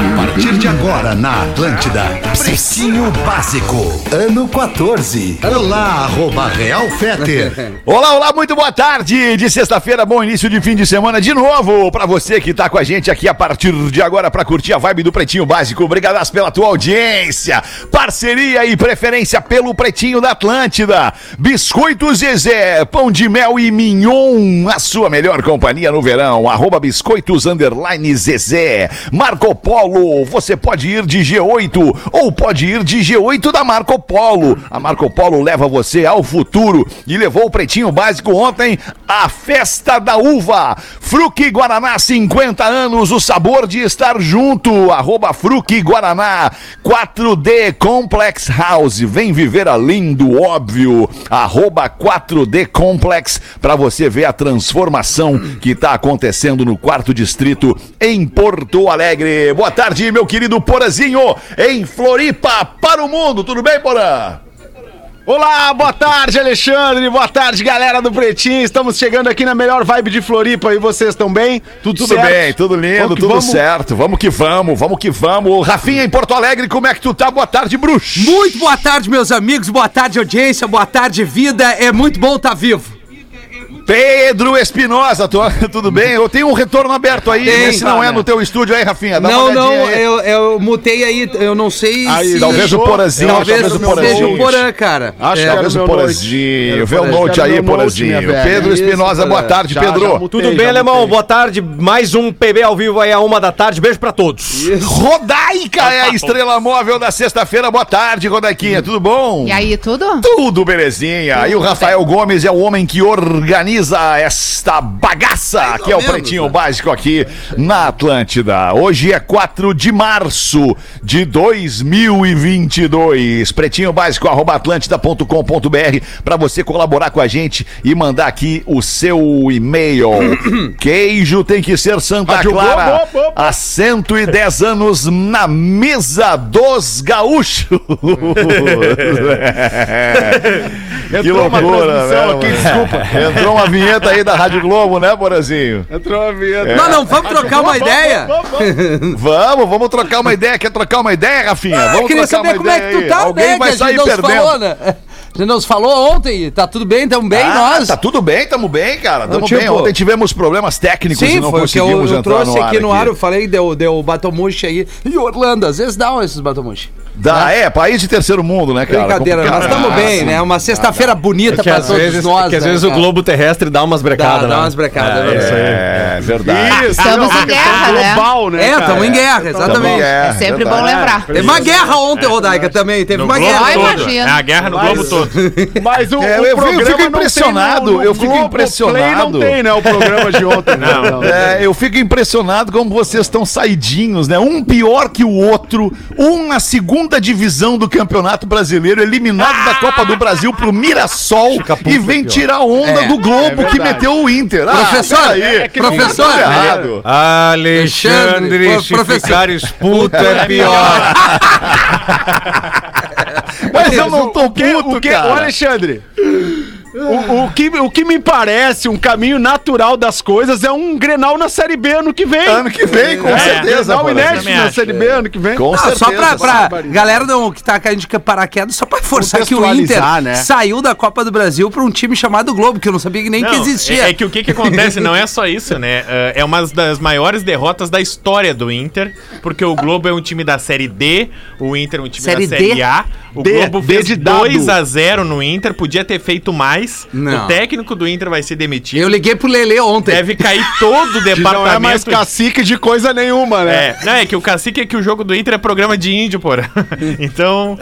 A partir de agora na Atlântida, Precinho Básico, ano 14. Olá, arroba Real Feter. Olá, olá, muito boa tarde de sexta-feira, bom início de fim de semana de novo pra você que tá com a gente aqui a partir de agora pra curtir a vibe do Pretinho Básico. Obrigadas pela tua audiência, parceria e preferência pelo Pretinho da Atlântida. Biscoitos Zezé, pão de mel e mignon, a sua melhor companhia no verão. Arroba biscoitos Zezé. Marco Polo, você pode ir de G8 ou pode ir de G8 da Marco Polo. A Marco Polo leva você ao futuro e levou o Pretinho Básico ontem à Festa da Uva. Fruque Guaraná, 50 anos, o sabor de estar junto. Arroba Fruque Guaraná, 4D Complex House. Vem viver além do óbvio. Arroba 4D Complex para você ver a transformação que está acontecendo no quarto distrito em Porto Alegre. Boa tarde, meu querido Porazinho, em Floripa para o mundo. Tudo bem, Porã? Olá, boa tarde, Alexandre. Boa tarde, galera do Pretinho. Estamos chegando aqui na melhor vibe de Floripa e vocês estão bem? Tudo, tudo bem, tudo lindo, Vamos tudo vamos. certo. Vamos que vamos, vamos que vamos. Rafinha em Porto Alegre, como é que tu tá? Boa tarde, bruxo. Muito boa tarde, meus amigos. Boa tarde, audiência. Boa tarde, vida. É muito bom estar vivo. Pedro Espinosa, tu- tudo bem? Eu tenho um retorno aberto aí, Tem, se não é no teu estúdio aí, Rafinha. Não, não, aí. eu, eu mutei aí. Eu não sei Aí, se. talvez o Porazinho, Talvez talvez o Porazinho. o Porã, cara. Acho É, que Talvez o Porazinho. Vê o note aí, Porazinho. Pedro Espinosa, boa tarde, Já, Pedro. já mutei, Tudo bem, alemão? Boa tarde. Mais um PB ao vivo aí a uma da tarde. Beijo pra todos. Rodaica é a estrela móvel da sexta-feira. Boa tarde, Rodaiquinha. Tudo bom? E aí, tudo? Tudo belezinha. E o Rafael Gomes é o homem que organiza esta bagaça, que é o Pretinho Básico aqui na Atlântida. Hoje é 4 de março de 2022. Pretinho Básico, arroba atlântida.com.br para você colaborar com a gente e mandar aqui o seu e-mail. Queijo tem que ser Santa Clara. Há 110 anos na mesa dos gaúchos. que Entrou uma loucura, transmissão né? aqui, mano? desculpa. Entrou uma vinheta aí da Rádio Globo, né, Borazinho? Entrou a vinheta. Não, não, vamos trocar uma ideia. Vamos, vamos trocar uma ideia. Quer trocar uma ideia, Rafinha? Eu Vamos queria trocar saber uma como é ideia que tu aí. tá, Alguém né? vai que a sair gente não se perdendo. falou, né? Não se falou ontem. Tá tudo bem, tamo bem, Ah, nós. Tá tudo bem, tamo bem, cara. Tamo tipo- bem. Ontem tivemos problemas técnicos e Sim, não foi o que eu, conseguimos eu entrar trouxe no ar aqui no ar. Eu falei, deu, deu batomushi aí. E Orlando, às vezes dá esses batomushi. Dá, é, país de terceiro mundo, né, cara? Brincadeira, nós estamos bem, né? Uma sexta-feira bonita É pra às todos vezes, nós. que às né, vezes o cara? globo terrestre dá umas brecadas, Dá, né? dá umas brecadas, É, né? isso aí. É, verdade. Isso, Estamos é em guerra, né? global, né? É, estamos em guerra, em exatamente. guerra, É sempre verdade. bom lembrar. Teve uma guerra ontem, Rodaica, também. Teve uma guerra. todo. ontem. imagino. É a guerra no Globo todo. Mas o, É, o eu fico- programa impressionado, no- eu fico impressionado. não tem, né? O programa de ontem. Não, É, eu fico impressionado como vocês estão saidinhos, né? Um pior que o outro, um na segunda divisão do Campeonato Brasileiro, eliminado da Copa do Brasil pro Mirassol e vem tirar onda É, do Globo é que meteu o Inter. Ah, Professor, peraí, é que não professor funciona. errado. Alexandre, Alexandre, se professor. ficar expulso é pior. Mas eu não tô o que, puto, o que, cara. Ô, Alexandre. O, o que, o que me parece um caminho natural das coisas é um Grenal na Série B ano que vem. Ano que vem, com É, certeza. Grenal inédito na acho. Série B ano que vem. Com Ah, certeza. só pra, pra galera não, que tá caindo de paraquedas, só pra forçar que o Inter né? saiu da Copa do Brasil pra um time chamado Globo, que eu não sabia que nem que Não, existia. É, é que o que, que acontece não é só isso, né? É é uma das maiores derrotas da história do Inter, porque o Globo é um time da Série D, o Inter é um time Série da Série D? A. O D, Globo fez de dado. 2 a 0 no Inter, podia ter feito mais. Não. O técnico do Inter vai ser demitido. Eu liguei pro Lele ontem. Deve cair todo o Que departamento. não é mais cacique de coisa nenhuma, né? É, não, é que o cacique é que o jogo do Inter é programa de índio, porra. Então.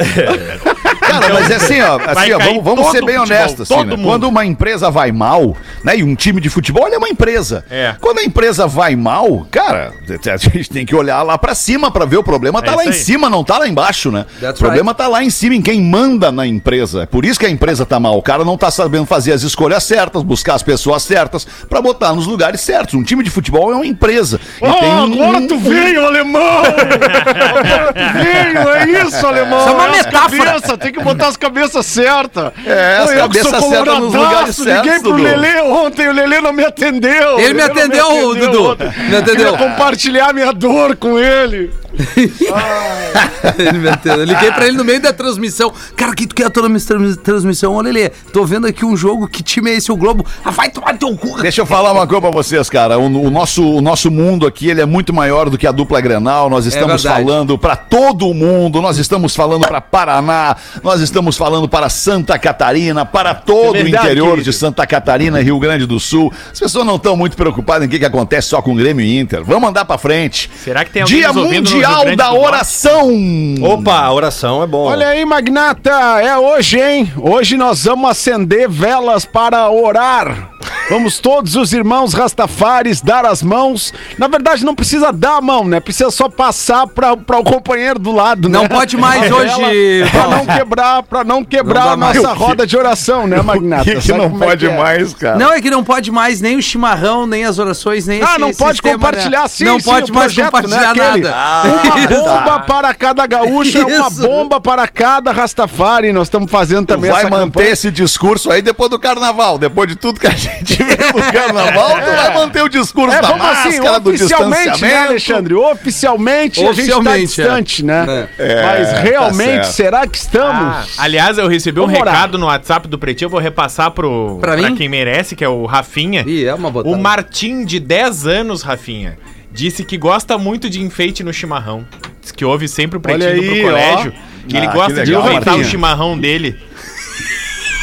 Cara, mas é assim, ó, assim, ó vamos, vamos ser bem honestos. Assim, né? Quando uma empresa vai mal, né? E um time de futebol é uma empresa. É. Quando a empresa vai mal, cara, a gente tem que olhar lá pra cima pra ver o problema tá É lá em cima, não tá lá embaixo, né? That's o problema tá lá em cima, em quem manda na empresa. É por isso que a empresa tá mal. O cara não tá sabendo fazer as escolhas certas, buscar as pessoas certas pra botar nos lugares certos. Um time de futebol é uma empresa. Tem um- agora tu veio, alemão! Agora tu veio, é isso, alemão! Isso é uma metáfora. cabeças, tem que botar as cabeças certas. É, as que cabeças sou certas nos lugares certos, Liguei pro. Lelê ontem, o Lelê não me atendeu. Ele me Lelê não atendeu, Dudu. ontem. Me atendeu. Queria compartilhar minha dor com ele. Ele me atendeu. Eu liguei pra ele no meio da transmissão. Cara, que tu quer a tua trans- transmissão? Olha, Lelê, tô vendo aqui um jogo. Que time é esse? O Globo. Ah, vai tomar teu cu. Deixa eu falar uma coisa pra vocês, cara. O, o nosso, o nosso mundo aqui ele é muito maior do que a dupla Grenal. Nós estamos verdade. falando pra todo mundo. Nós estamos falando pra Paraná. Nós estamos falando para Santa Catarina, para todo É verdade, o interior querido. de Santa Catarina, Rio Grande do Sul. As pessoas não estão muito preocupadas em o que, que acontece só com o Grêmio e Inter. Vamos andar pra frente. Será que tem alguém Dia Mundial da? Oração. Opa, a oração é bom. Olha aí, Magnata, é hoje, hein? Hoje nós vamos acender velas para orar. Vamos todos os irmãos Rastafares dar as mãos. Na verdade, não precisa dar a mão, né? Precisa só passar para o companheiro do lado, né? Não pode mais hoje, Pra não quebrar, para não quebrar Não a mais. nossa roda de oração, né, Magnata? O que, que Sabe não é pode que é? mais, cara? Não, é que não pode mais nem o chimarrão, nem as orações, nem Ah, esse não pode sistema, compartilhar, né? sim, Não sim, pode o mais projeto, compartilhar né, nada. Uma Isso. bomba para cada gaúcho é uma bomba para cada Rastafari. Nós estamos fazendo Tu também vai essa manter campanha. esse discurso aí depois do carnaval. Depois de tudo que a gente no carnaval, tu vai manter o discurso É, da vamos assim, máscara, do oficialmente, né, distanciamento. Alexandre? Oficialmente, a gente Oficialmente, tá distante, né? É. Mas É, realmente, tá será que estamos? Ah, aliás, eu recebi um Vamos orar. recado no WhatsApp do Pretinho, eu vou repassar pro, Pra pra, quem merece, que é o Rafinha. Ih, é uma botada. O Martim, de 10 anos, Rafinha, disse que gosta muito de enfeite no chimarrão. Diz que ouve sempre o Pretinho aí, pro colégio. Que ele Ah, gosta que de enfeitar o chimarrão dele.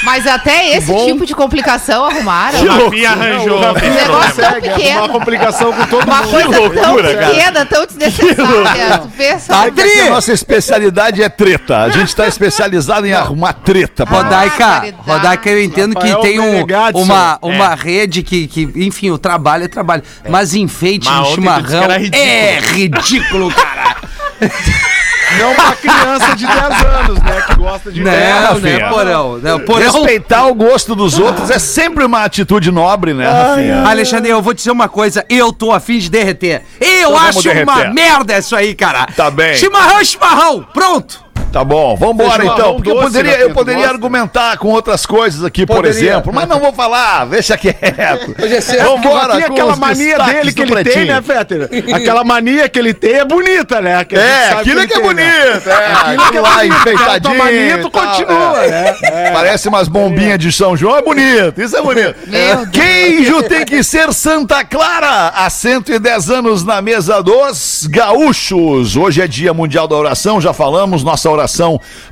Mas até esse tipo de complicação arrumaram. O Rafinha arranjou. o Rafinha esse negócio tão pequeno. Uma complicação com todo Uma mundo. coisa loucura, tão cara. pequena, tão desnecessária. Tu pensa. Tá É que aqui a nossa especialidade é treta. A gente tá especializado em arrumar treta. pô. Rodaica, caridade. Rodaica, eu entendo que Rafael tem um, uma, uma É. rede que, que, enfim, o trabalho é trabalho. Mas enfeite Mas no chimarrão que ridículo. é ridículo, cara. Não uma criança de 10 anos, né? Que gosta de Não, vela. né, filha. porão? Não, porão. Respeitar o gosto dos outros é sempre uma atitude nobre, né, Rafinha? Alexandre, eu vou te dizer uma coisa, eu tô afim de derreter. Eu Então acho derreter. uma merda isso aí, cara. Tá bem. Chimarrão é chimarrão, pronto. Tá bom, vambora Chimarrão então. Porque eu poderia, né, eu poderia argumentar com outras coisas aqui, por Poderia. exemplo, mas não vou falar, deixa quieto. Hoje é. Vambora, tem aquela mania dele que ele tem, Pretinho. né, Fetter? Aquela mania que ele tem é bonita, né? Que a gente É, sabe aquilo é que é tem, né? bonito, é, Aquilo que é aquilo lá bonito, cara, enfeitadinho. tua mania, tu tal, continua, é. né? Parece umas bombinhas de São João, é bonito, isso é bonito. Queijo tem que ser Santa Clara, há 110 anos na mesa dos gaúchos. Hoje é dia mundial da oração, já falamos, nossa oração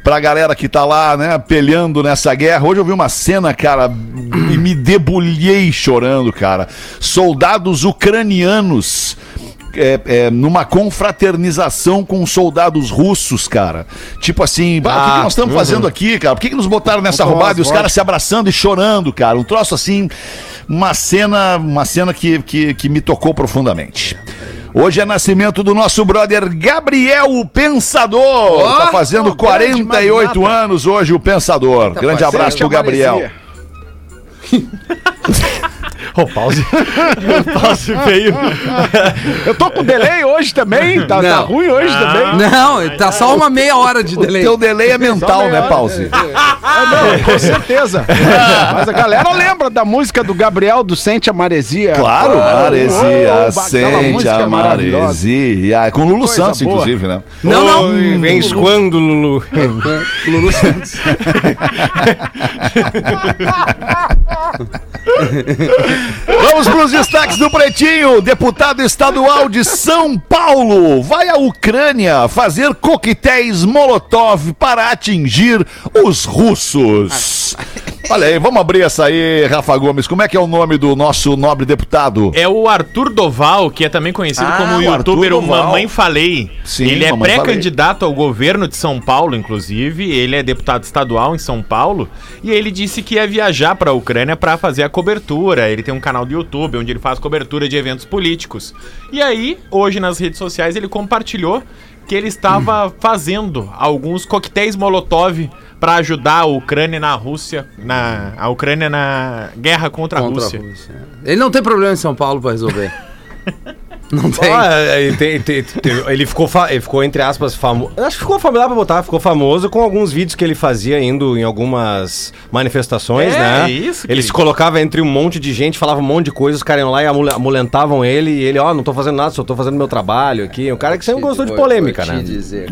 pra galera que tá lá, né, peleando nessa guerra. Hoje eu vi uma cena, cara, e me debulhei chorando, cara. Soldados ucranianos é, é, numa confraternização com soldados russos, cara. Tipo assim, bah, o que, que nós estamos fazendo aqui, cara? Por que, que nos botaram nessa Vamos roubada e os caras se abraçando e chorando, cara? Um troço assim, uma cena, uma cena que, que, que me tocou profundamente. Hoje é nascimento do nosso brother Gabriel o Pensador. tá fazendo oh, grande 48 magnata. anos hoje o Pensador. Grande parceiro, abraço pro Gabriel. Ô, pause. pause veio. Eu tô com delay hoje também, tá, tá ruim hoje também. Não, tá só uma meia hora de O delay. teu delay é mental, né, Pause? Ah, não, com certeza. Mas a galera lembra da música do Gabriel do Sente a Maresia. Claro, Oh, oh, maresia, aquela sente a maresia. Com Lulu Coisa Santos, boa. inclusive, né? Não, não. Oi, vens quando, Lulu? Lulu Santos. Vamos para os destaques do Pretinho. Deputado estadual de São Paulo vai à Ucrânia fazer coquetéis Molotov para atingir os russos. Olha aí, vamos abrir essa aí, Rafa Gomes. Como é que é o nome do nosso nobre deputado? É o Arthur Doval, que é também conhecido Ah, como o youtuber o. Mamãe Falei. Sim, ele é pré-candidato ao governo de São Paulo, inclusive. Ele é deputado estadual em São Paulo. E ele disse que ia viajar para a Ucrânia para fazer a cobertura. Ele tem um canal do YouTube onde ele faz cobertura de eventos políticos. E aí, hoje nas redes sociais, ele compartilhou que ele estava fazendo alguns coquetéis Molotov para ajudar a Ucrânia na Rússia, na a Ucrânia na guerra contra, a Contra a Rússia. Rússia. Ele não tem problema em São Paulo pra resolver. Não tem. Ah, ele, tem- tem- tem- ele ficou, ele ficou, entre aspas, famoso. Acho que ficou familiar pra botar, ficou famoso com alguns vídeos que ele fazia indo em algumas manifestações, É, né? isso, Ele querido. se colocava entre um monte de gente, falava um monte de coisas, os caras iam lá e amule- amulentavam ele, e ele, ó, não tô fazendo nada, só tô fazendo meu trabalho aqui. Um cara que sempre gostou de polêmica, né? dizer.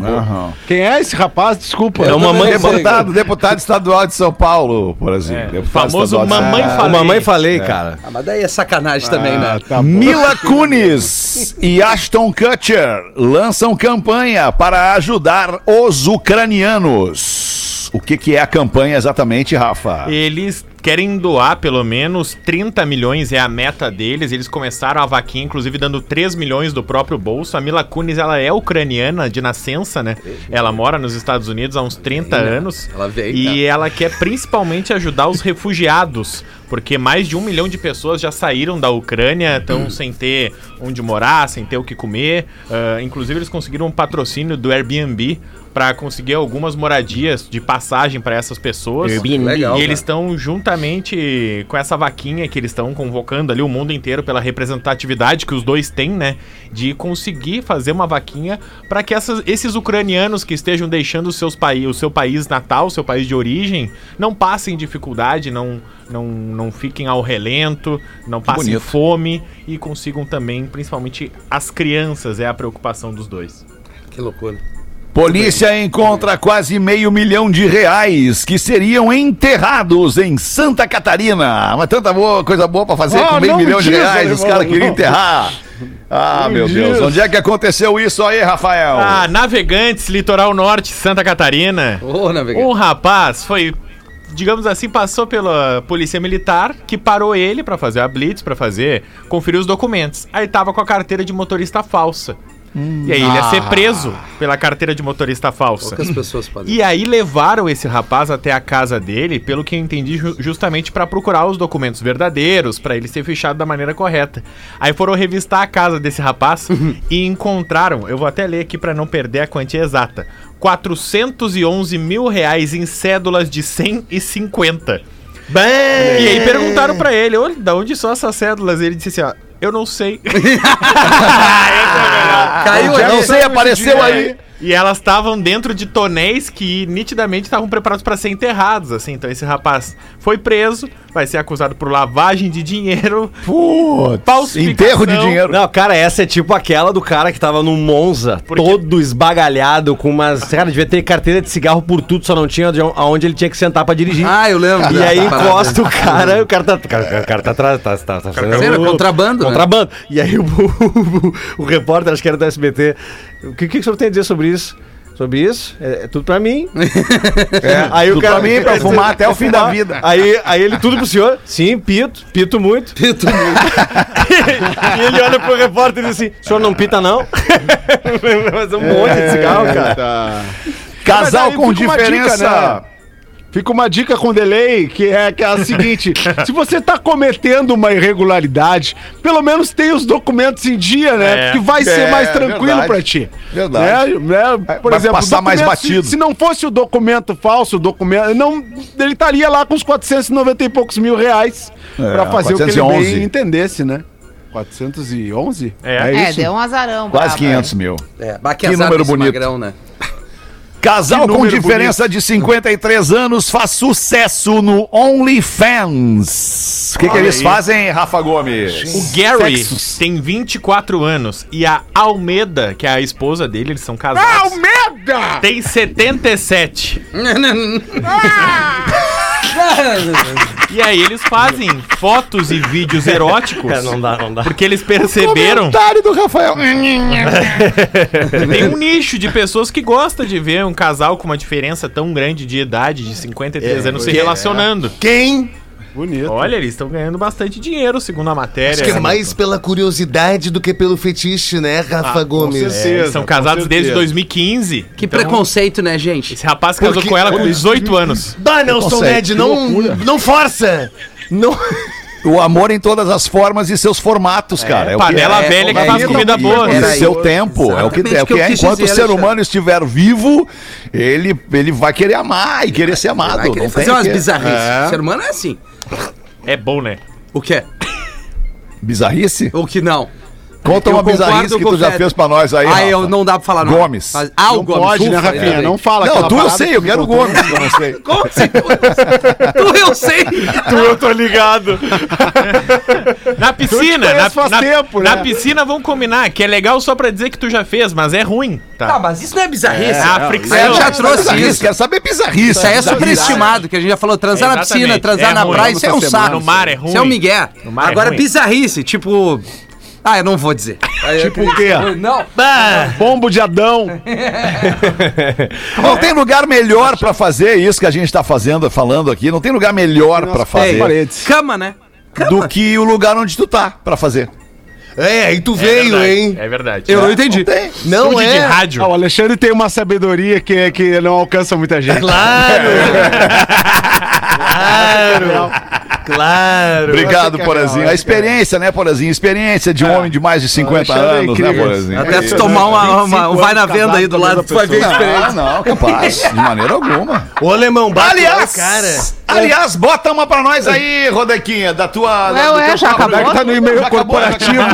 Quem é esse rapaz? Desculpa. É o mamãe Deputado, deputado estadual de São Paulo, por exemplo. Deputado famoso Mamãe Falei. mamãe falei, cara. Ah, mas daí é sacanagem também, né? tá. Mila Kunis e Ashton Kutcher lançam campanha para ajudar os ucranianos. O que, que é a campanha exatamente, Rafa? Eles querem doar pelo menos 30 milhões, é a meta deles. Eles começaram a vaquinha, inclusive, dando 3 milhões do próprio bolso. A Mila Kunis, ela é ucraniana de nascença, né? Ela mora nos Estados Unidos há uns 30 anos. Ela veio, E né? ela quer principalmente ajudar os refugiados, porque mais de um milhão de pessoas já saíram da Ucrânia, estão sem ter onde morar, sem ter o que comer. Ah, inclusive, eles conseguiram um patrocínio do Airbnb para conseguir algumas moradias de passagem para essas pessoas. Legal, e eles estão juntamente com essa vaquinha que eles estão convocando ali o mundo inteiro pela representatividade que os dois têm, né? De conseguir fazer uma vaquinha para que essas- esses ucranianos que estejam deixando seus paí- o seu país natal, o seu país de origem, não passem dificuldade, não, não, não fiquem ao relento, não passem bonito. fome e consigam também, principalmente as crianças, é a preocupação dos dois. Que loucura. Polícia encontra quase meio milhão de reais que seriam enterrados em Santa Catarina. Mas tanta boa, coisa boa pra fazer Ah, com meio milhão de diz, reais, os irmão, caras queriam enterrar. Ah, Não meu diz. Deus. Onde é que aconteceu isso aí, Rafael? Ah, Navegantes, Litoral Norte, Santa Catarina. Navegante. Um rapaz foi, digamos assim, passou pela polícia militar que parou ele pra fazer a blitz, pra fazer, conferir os documentos. Aí tava com a carteira de motorista falsa. E aí ele ia ser preso pela carteira de motorista falsa. Poucas pessoas podem. E aí levaram esse rapaz até a casa dele, pelo que eu entendi, ju- justamente pra procurar os documentos verdadeiros, pra ele ser fechado da maneira correta. Aí foram revistar a casa desse rapaz e encontraram, eu vou até ler aqui pra não perder a quantia exata, 411 mil reais em cédulas de 100 e 50. E aí perguntaram pra ele, olha, da onde são essas cédulas? Ele disse assim, ó, eu não sei. Caiu Já ali. não sei, apareceu aí. E elas estavam dentro de tonéis que nitidamente estavam preparados para ser enterrados, assim. Então esse rapaz foi preso, vai ser acusado por lavagem de dinheiro, Putz, enterro de dinheiro. Não, cara, essa é tipo aquela do cara que tava no Monza, Porque- todo esbagalhado, com umas. Cara, devia ter carteira de cigarro por tudo, só não tinha de on- aonde ele tinha que sentar pra dirigir. Ah, eu lembro. E aí encosta o cara, o cara tá. O cara, o cara tá, tá, tá, tá, tá fazendo. Era contrabando, né? Contrabando. E aí o, o, o repórter, acho que era do SBT. O que, que o senhor tem a dizer sobre isso? Sobre isso? É, é tudo pra mim. É, Aí o tudo cara pra mim, pra fumar até o fim da vida. Aí, aí ele tudo pro senhor. Sim, pito, pito muito. Pito muito. e ele olha pro repórter e diz assim: o senhor não pita, não? Mas um monte de cigarro, cara. Tá. Casal com diferença. dica, né? Fica uma dica com delay, que é, que é a seguinte: se você tá cometendo uma irregularidade, pelo menos tenha os documentos em dia, né? É. que vai ser É, mais tranquilo pra ti. Verdade. Né? Né? Por Vai exemplo, passar mais batido. Se, se não fosse o documento falso, o documento. Não, ele estaria lá com os 490 e poucos mil reais É, pra fazer o que ele 411. bem entendesse, né? 411? É. É, deu um azarão. Quase brabo, 500 mil. É, que número bonito. Magrão, né? Casal com diferença de 53 anos faz sucesso no OnlyFans. O que, que eles fazem, Rafa Gomes? O Gary Sexos. tem 24 anos e a Almeda, que é a esposa dele, eles são casados, Almeda! tem 77. E aí eles fazem fotos e vídeos eróticos. Cara, não dá, não dá. Porque eles perceberam. Comentário do Rafael. Tem um nicho de pessoas que gosta de ver um casal com uma diferença tão grande de idade, de 53 É, anos, se relacionando. Quem? Bonito. Olha, eles estão ganhando bastante dinheiro, segundo a matéria. Acho que é mais pela curiosidade do que pelo fetiche, né, Rafa Gomes? É, certeza. eles são com casados desde certeza. 2015. Que Então, preconceito, né, gente? Esse rapaz casou Porque- com ela com 18 anos. Bah, Nelson Ned, não, não força! Não. O amor em todas as formas e seus formatos, cara. É, o que Panela é, velha que é, faz é, comida é, boa. E Era o seu tempo, é o que, é o o que é. Enquanto o dizer, ser Alexandre. humano estiver vivo, ele, ele vai querer amar e querer ser amado. Vai querer não fazer tem umas que- bizarrices. É. O ser humano é assim. É bom, né? O quê? Bizarrice? O que não? Conta Eu uma bizarrice que tu já fez pra nós aí. Ah, eu não dá pra falar não. Gomes. Mas- ah, o Não Gomes. pode, né, ufa, Rafinha? ainda Não fala Não, tu eu sei, eu que quero o. Gomes, eu não sei. Como assim? tu eu sei. Tu eu tô ligado. na piscina, na, faz na- tempo, na né? piscina vamos combinar, que é legal só pra dizer que tu já fez, mas é ruim, Ah, tá? mas isso não é bizarrice. É, a fricção. Eu já trouxe isso. Quero saber bizarrice. Isso aí é superestimado, que a gente já falou. Transar na piscina, transar É na praia, isso é um saco. No mar é ruim. Isso é um migué. É Agora, bizarrice, tipo... Ah, eu não vou dizer. Tipo o quê? Não. Pombo de Adão. Não tem lugar melhor pra fazer isso que a gente tá fazendo, falando aqui. Não tem lugar melhor pra fazer paredes. Cama, né? do que o lugar onde tu tá pra fazer. É, aí tu É veio, verdade, hein? É verdade. Eu não entendi. Não tem. Não Estúdio de é? rádio. Ah, o Alexandre tem uma sabedoria que, que não alcança muita gente. Claro! claro! Claro! Obrigado, Nossa, Porazinho. A experiência, né, Porazinho? Experiência de um homem de mais de 50 Alexandre é anos, né. Porazinho? Até tu tomar uma, uma- um vai na venda aí do lado, tu vai ver a diferença. Não, não, capaz. De maneira alguma. Ô, alemão, bate lá, Aliás, cara. aliás, bota uma pra nós aí, Rodequinha, da tua. Ué, do ué, teu já papo. acabou? Tá no e-mail Já acabou, já corporativo.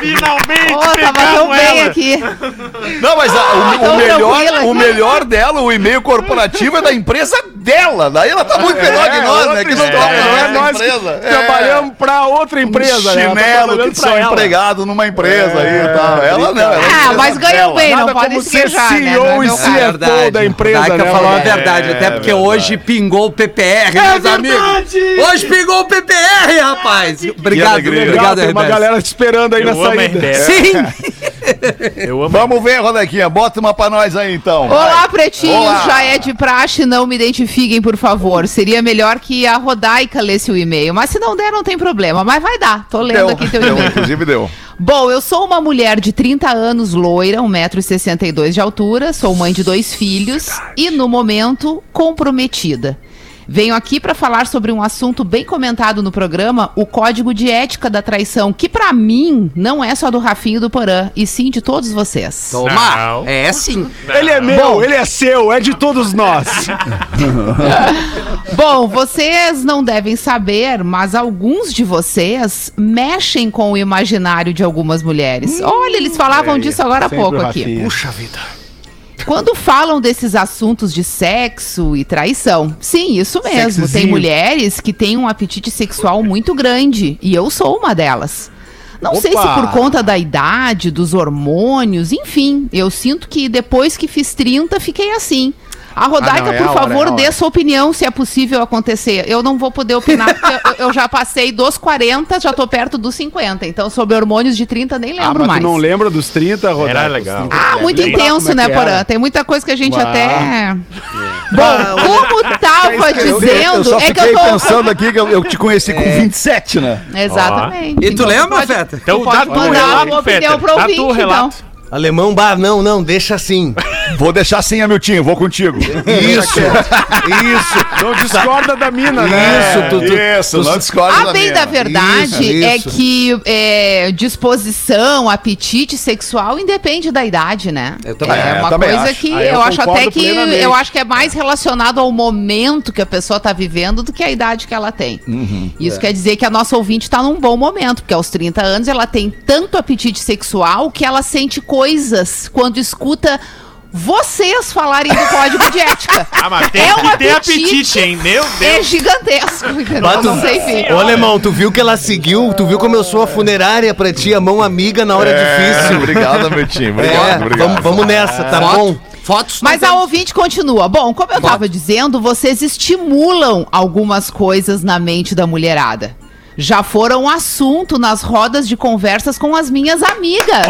Finalmente Ô, tava tão bem ela. aqui. Não, mas a- o, o Tão melhor, o melhor dela, o e-mail corporativo é da empresa dela. Daí ela tá muito melhor que nós, né? Que não trabalha história, na nós que empresa. É. Trabalhamos pra outra empresa, né? Ela tá Chinelo trabalhando que são ela. empregado numa empresa aí e tal. Ela não, ela é Ah, mas dela. bem, não queixar, né? CEO Não é e CFO verdade. da empresa, né? falou a Rodaica? verdade, até porque hoje pingou o PPR, meus amigos. Hoje pingou o PPR, rapaz. Obrigado, obrigado, Tem uma galera te esperando aí na a saída. Sim! Eu amo. Vamos ver, Rodequinha. Bota uma pra nós aí, então. Olá, Vai. pretinhos, Olá. já é de praxe, não me identifiquem, por favor. Seria melhor que a Rodaica lesse o e-mail, mas se não der, não tem problema. Mas vai dar, tô lendo Deu, aqui teu deu, e-mail. inclusive deu. Bom, eu sou uma mulher de 30 anos, loira, 1,62m de altura, sou mãe de dois filhos e, no momento, comprometida. Venho aqui para falar sobre um assunto bem comentado no programa, o Código de Ética da Traição, que para mim não é só do Rafinho e do Porã, e sim de todos vocês. Toma! Não. É sim. Ele é meu, ele é seu, é de todos nós. Bom, vocês não devem saber, mas alguns de vocês mexem com o imaginário de algumas mulheres. Olha, eles falavam disso agora há pouco aqui. Puxa vida. Quando falam desses assuntos de sexo e traição, sim, isso mesmo. Tem Sexozinho. mulheres que têm um apetite sexual muito grande e eu sou uma delas. Não sei se Opa! por conta da idade, dos hormônios, enfim, eu sinto que depois que fiz 30 fiquei assim. A Rodaica, Ah, não, é por a hora, favor, é dê sua opinião se é possível acontecer. Eu não vou poder opinar porque eu, eu já passei dos 40, já tô perto dos 50. Então, sobre hormônios de 30, nem Ah, lembro mas mais. tu não lembra dos 30, Rodaica? Era legal. Ah, muito Lembra intenso, é né? Porã? Tem muita coisa que a gente Uau. até. Bom, como tava dizendo, eu só é que fiquei eu tô. pensando aqui que eu, eu te conheci com 27, né? Exatamente. E tu lembra, pode- Feta? Então Tu pode dá mandar tu relato, uma opinião pro Dá ouvinte, tu relato. Alemão, bah, não, não, deixa assim. Vou deixar sim, Hamiltinho, vou contigo. Isso, isso. Não discorda da mina, né? Isso, tu, tu, Isso, não discorda A da bem da verdade Isso, é isso. que é, disposição, apetite sexual independe da idade, né? Eu também- é É, uma também coisa acho. que Aí eu eu, acho até que plenamente. eu acho que é mais relacionado ao momento que a pessoa tá vivendo do que a idade que ela tem. Uhum. Isso quer dizer que a nossa ouvinte tá num bom momento, porque aos 30 anos ela tem tanto apetite sexual que ela sente coisas quando escuta vocês falarem do código de ética. Ah, mas tem É um apetite. apetite, hein? Meu É Deus. gigantesco, entendeu? Tu- Não sei. Ô, alemão, tu viu que ela seguiu? Tu viu como eu sou a funerária pra ti, a mão amiga na hora difícil? Obrigado, meu time. É, Obrigado, obrigado. vamos, vamos nessa, tá Foto- bom? Fotos. Mas a ouvinte continua. Bom, como eu tava dizendo, vocês estimulam algumas coisas na mente da mulherada. Já foram assunto nas rodas de conversas com as minhas amigas.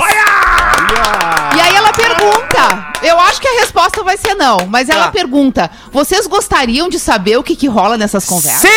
E aí ela pergunta. Eu acho que a resposta vai ser não, mas ela Tá. pergunta: vocês gostariam de saber o que, que rola nessas conversas? Sim!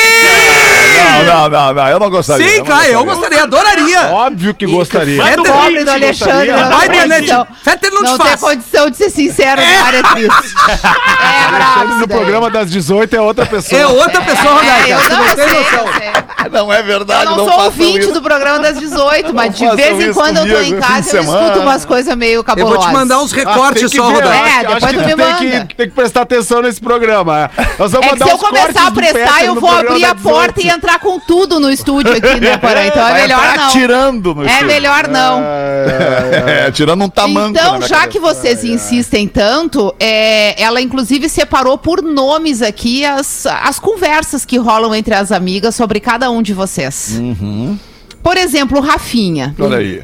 Não, não, não, não, eu não gostaria. Sim, claro, eu gostaria. adoraria. Óbvio que gostaria. Fetter- Pobre do Alexandre, não Vai, tem Danete. condição. Fetter não te Não tem faz. condição de ser sincero, é. área triste. É bravo. Isso no daí. programa das 18 é outra pessoa. É outra pessoa, É, Rodaica. eu não, não tem noção. sei. Não é verdade, Eu não, não, sou façam ouvinte isso. do programa das 18, mas de façam vez em isso quando eu tô comigo, em fim de casa e eu semana. escuto umas coisas meio Eu cabulosas. vou te mandar uns Ah, tem recortes que só, Rodaica. É, acho- depois acho tu me tem manda. que, tem que prestar atenção nesse programa. Nós vamos É que mandar se eu começar a prestar, eu vou abrir a porta 18. e entrar com tudo no estúdio aqui, né, Porã? Então é Vai melhor entrar não. atirando no É estúdio. melhor não. É, tirando um tamanco na Então, já cabeça. que vocês insistem tanto, é, ela inclusive separou por nomes aqui as, as conversas que rolam entre as amigas sobre cada um de vocês. Por exemplo, Rafinha. Olha aí.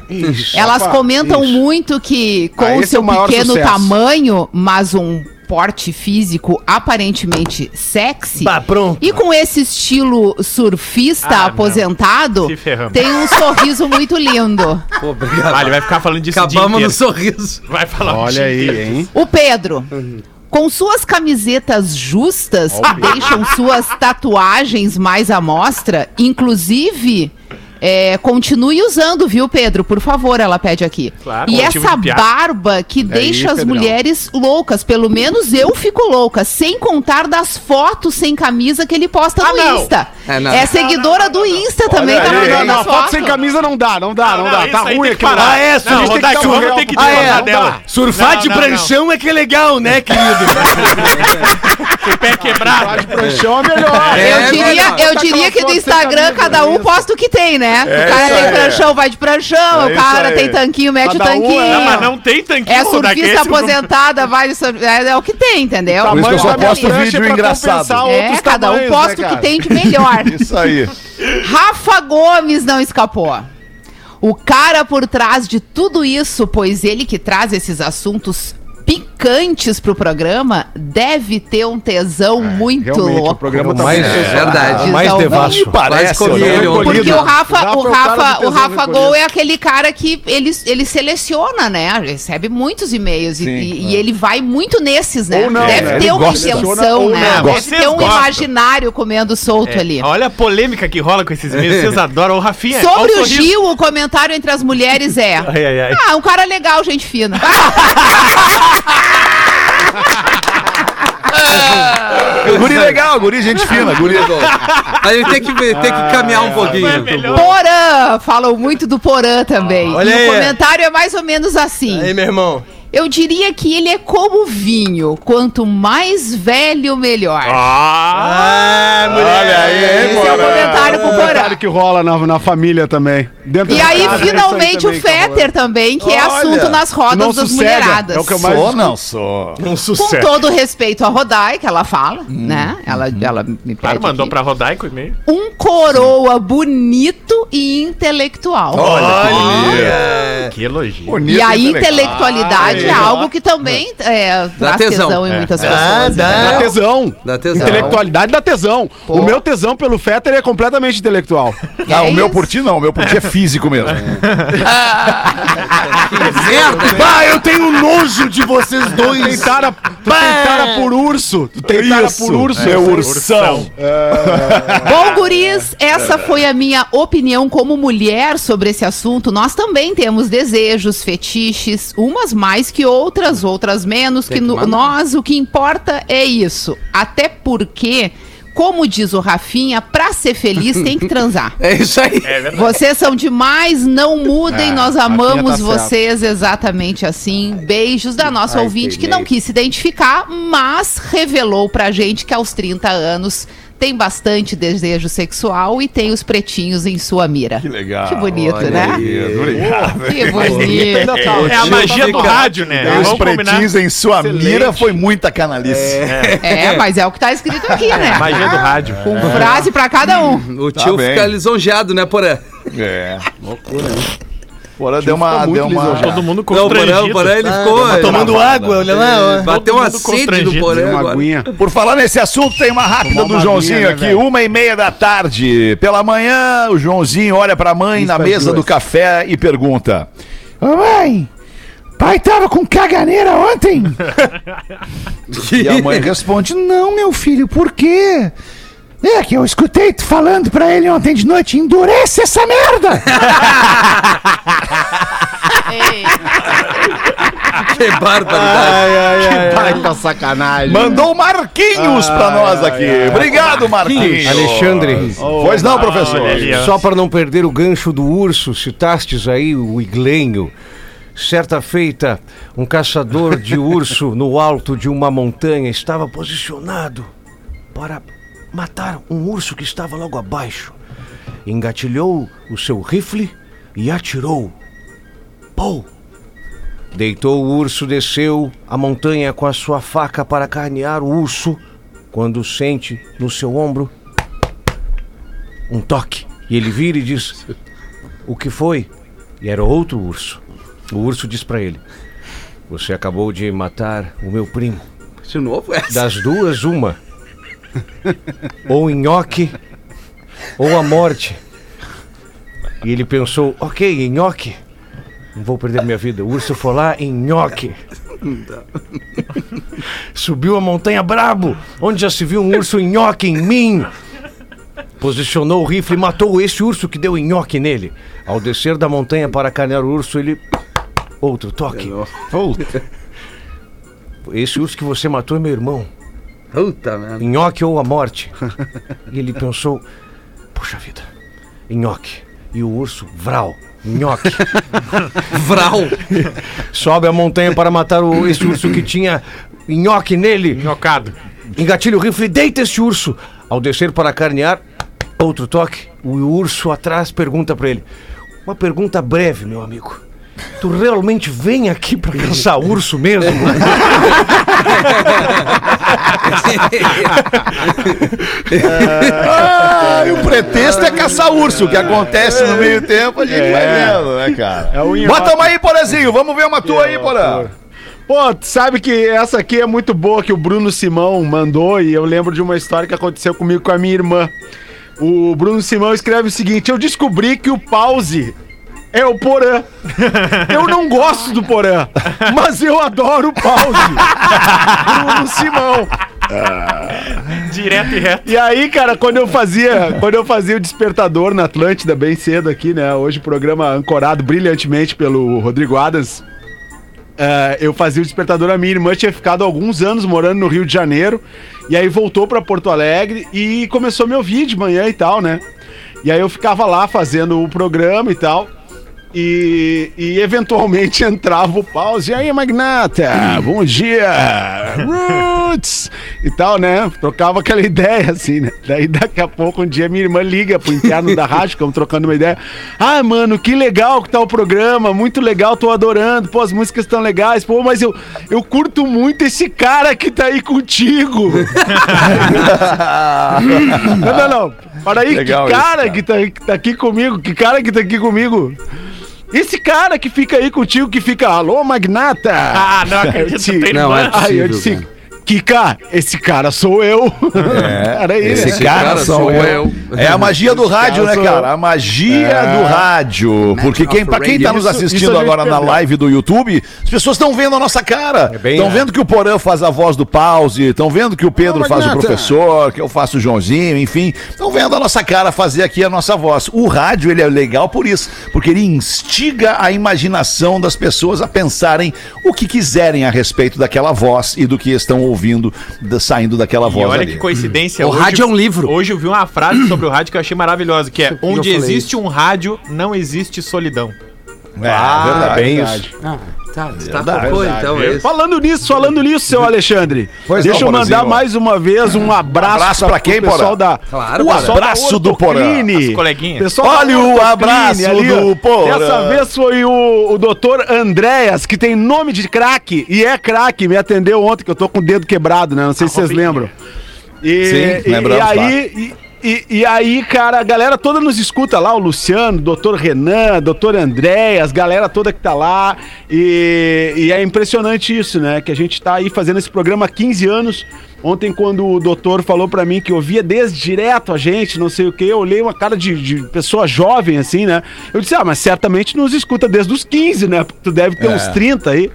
Elas Opa, comentam ixi. muito que com Ah, o esse seu é o pequeno sucesso. tamanho, mas um porte físico aparentemente sexy. Bah, pronto. E com esse estilo surfista Ah, aposentado, tem um sorriso muito lindo. Pô, obrigado. Ah, ele vai ficar falando disso Acabamos no sorriso. Vai falar Olha aí, inteiro. hein? O Pedro. Com suas camisetas justas, que deixam suas tatuagens mais à mostra, inclusive, é, continue usando, viu, Pedro? Por favor, ela pede aqui. Claro, e essa barba que deixa as Pedrão. mulheres loucas, pelo menos eu fico louca, sem contar das fotos sem camisa que ele posta no não. Insta. É, É, não. seguidora do Insta também, tá mandando as foto fotos. sem camisa não dá, não dá, não, dá. Tá ruim tem parar. lá. é, Não, a gente tem que ter que Ah, é, discordar não dela. dá. Surfar de pranchão é que é legal, né, querido? Com o pé quebrado. Pranchão é melhor. Eu É, diria, eu Tá diria que no foto sem Instagram cada um posta o que tem, né? É o cara tem pranchão, vai de pranchão. É o cara tem tanquinho, mete Cada o um, tanquinho. é, Não, mas não tem tanquinho, É surfista é aposentada, vai de sur- é, é o que tem, entendeu? Por isso que eu só posto vídeo engraçado. É, cada um tamanhos, posta né, o que tem de melhor. Isso aí. Rafa Gomes não escapou. O cara por trás de tudo isso, pois ele que traz esses assuntos picantes pro programa, deve ter um tesão muito Realmente, o louco. programa tá mais- É verdade. mais mais devasso. Parece, né? Porque o Rafa, o é o Rafa, o Rafa. Gol é aquele cara que ele, ele seleciona, né? Recebe muitos e-mails e- Sim, e, e ele vai muito nesses, né? Ou não, Deve né? ter Ele uma intenção, né? Deve Vocês ter um gostam. imaginário comendo solto É, ali. Olha a polêmica que rola com esses e-mails, vocês adoram. O Rafinha, Sobre o sorriso. Gil, o comentário entre as mulheres é: Ai, ai, ai. Ah, um cara legal, gente fina. Guri legal, guri gente fina, guri. A gente tem que, tem que caminhar um É pouquinho. melhor. Porã, falam muito do Porã também. Olha e aí. o comentário é mais ou menos assim. Aí, meu irmão. Eu diria que ele é como vinho, quanto mais velho, melhor. Ah, comentário que rola na, na família também. Dentro E aí, casa, finalmente, o aí também que Fetter também, que é Olha, assunto nas rodas não das sossega, mulheradas. é o que eu mais- Sou, não sou. Um Com sucesso. todo respeito à Rodai, que ela fala, né? Ela, ela me pede Claro, mandou aqui. pra Rodaico o e-mail. Um coroa bonito e intelectual. Olha. Que elogio. Bonito E a intelectual. intelectualidade é algo que também é, traz tesão. tesão, em É. muitas Dá, pessoas. dá. né? Dá tesão. Dá tesão. Intelectualidade dá tesão. Pô. O meu tesão pelo Fetter é completamente intelectual. Ah, É o meu isso. por ti não, o meu por ti é físico mesmo. Merda. Bah, eu tenho nojo de vocês Tu dois. tem tara, tu tem tara por urso. Tu tem tara Isso, por urso. é ursão. Bom, guris, essa foi a minha opinião como mulher sobre esse assunto. Nós também temos desejos, fetiches, umas mais que outras, outras menos. Que, no- nós, o que importa é isso. Até porque, como diz o Rafinha, pra ser feliz tem que transar. É isso aí. É. Vocês são demais, não mudem, nós amamos tá certo. vocês exatamente assim. Beijos da nossa ouvinte que não quis se identificar, mas revelou pra gente que aos 30 anos tem bastante desejo sexual e tem os pretinhos em sua mira. Que legal. Que bonito, Olha né? Obrigado. Que bonito. É a magia do rádio, né? Os Vamos combinar. pretinhos em sua mira foi muita canalice. É, mas é o que tá escrito aqui, né? Magia do rádio. Com frase pra cada um. O tio bem. fica lisonjeado, né, Porã? É. Loucura, Porã deu uma. Deu uma... Todo mundo Não, o Porã, constrangido. ele ficou... ele- Tomando água, olha lá, ó. Bateu Todo uma sede do constrangido. Porã Uma agora. aguinha. Por falar nesse assunto, tem uma rápida Tomar do uma Joãozinho aguinha, né, aqui, velho? uma e meia da tarde. Pela manhã, o Joãozinho olha pra mãe Isso na faz mesa duas. do café e pergunta: Ô mãe, pai tava com caganeira ontem? e a mãe responde: Não, meu filho, por quê? É que eu escutei tu falando pra ele ontem de noite, endurece essa merda! Ei, Que barbaridade. Que baita sacanagem. Mandou Marquinhos pra nós aqui. Obrigado, Marquinhos. Alexandre, Pois não, professor. Só para não perder o gancho do urso, citastes aí o iglenho. Certa feita, um caçador de urso no alto de uma montanha estava posicionado para matar um urso que estava logo abaixo. Engatilhou o seu rifle e atirou. Pou! Deitou o urso, desceu a montanha com a sua faca para carnear o urso, quando sente no seu ombro um toque. E ele vira e diz: O que foi? E era outro urso. O urso diz para ele: Você acabou de matar o meu primo. De novo essa? Das duas, uma. Ou nhoque, ou a morte. E ele pensou: Ok, nhoque. Não vou perder minha vida. O urso foi lá em nhoque. Subiu a montanha brabo, onde já se viu um urso em nhoque em mim. Posicionou o rifle e matou esse urso que deu nhoque nele. Ao descer da montanha para carnear o urso, ele. Outro toque. Esse urso que você matou é meu irmão. Puta merda. Nhoque ou a morte. E ele pensou: Poxa vida, nhoque. E o urso, vral. Nhoque. Vral. Sobe a montanha para matar o, esse urso que tinha nhoque nele. Nhocado. Engatilha o rifle e deita esse urso. Ao descer para carnear, outro toque. O urso atrás pergunta para ele: Uma pergunta breve, meu amigo. Tu realmente vem aqui para caçar urso mesmo? Ah, e o pretexto é caçar urso. O que acontece no meio tempo a gente vai vendo, né, cara? É Bota uma aí, Porazinho. Vamos ver uma tua aí, Porã. Pô, tu sabe que essa aqui é muito boa que o Bruno Simão mandou e eu lembro de uma história que aconteceu comigo com a minha irmã. O Bruno Simão escreve o seguinte: Eu descobri que o pause é o Porã. Eu não gosto do Porã, mas eu adoro o pause. Bruno Simão. Direto e reto. E aí, cara, quando eu fazia, quando eu fazia o despertador na Atlântida bem cedo aqui, né? Hoje o programa ancorado brilhantemente pelo Rodrigo Adas. é, eu fazia o despertador, a minha irmã tinha ficado alguns anos morando no Rio de Janeiro, e aí voltou pra Porto Alegre e começou a me ouvir de manhã e tal, né? E aí eu ficava lá fazendo o programa e tal. E, e eventualmente entrava o pause. E aí, Magnata? Bom dia! Roots! E tal, né? Trocava aquela ideia, assim, né? Daí daqui a pouco, um dia, minha irmã liga pro interno da rádio, ficamos trocando uma ideia. Ah, mano, que legal que tá o programa, muito legal, tô adorando. Pô, as músicas estão legais. Pô, mas eu, eu curto muito esse cara que tá aí contigo. não, não, não. Para aí, Legal que isso, cara cara. que tá, que tá aqui comigo? Que cara que tá aqui comigo? Esse cara que fica aí contigo, que fica, alô, magnata! Ah, não Eu acredito. tem não, é no- Aí eu possível, disse, Kika, esse cara sou eu. É, Cara, aí, esse né? cara, cara sou sou eu. eu. É a magia do rádio, né, cara? A magia É. do rádio. Porque quem, pra quem tá nos Isso- assistindo isso gente agora na live do YouTube, as pessoas estão vendo a nossa cara. bem, Estão é. vendo que o Porã faz a voz do pause, estão vendo que o Pedro Ô, faz o professor, que eu faço o Joãozinho, enfim. Estão vendo a nossa cara fazer aqui a nossa voz. O rádio, ele é legal por isso, porque ele instiga a imaginação das pessoas a pensarem o que quiserem a respeito daquela voz e do que estão ouvindo da- saindo daquela E voz olha ali. que coincidência. O rádio é um livro. Hoje eu vi uma frase sobre o rádio que eu achei maravilhosa, que é onde existe um rádio, não existe solidão. É, verdade. bem isso. Ah, tá, tá Verdade, cocô, então. É isso. Falando nisso, falando nisso, seu Alexandre. Pois deixa não, eu mandar Porazinho. mais uma vez um abraço, abraço pra quem, pro pessoal da Claro, o Abraço do Porã. Pessoal Olha o abraço do ó. Porã. Dessa vez foi o, o doutor Andréas, que tem nome de craque, e é craque, me atendeu ontem, que eu tô com o dedo quebrado, né? Não sei se vocês lembram. E, Sim, e- lembramos, E aí, e, e- e aí, cara, a galera toda nos escuta lá, o Luciano, doutor Renan, doutor Andréas, galera toda que tá lá. E, e é impressionante isso, né? Que a gente tá aí fazendo esse programa há 15 anos. Ontem, quando o doutor falou pra mim que ouvia desde direto a gente, não sei o que, eu olhei uma cara de, de pessoa jovem, assim, né? Eu disse, ah, mas certamente nos escuta desde os 15, né? Porque tu deve ter É. uns 30 aí.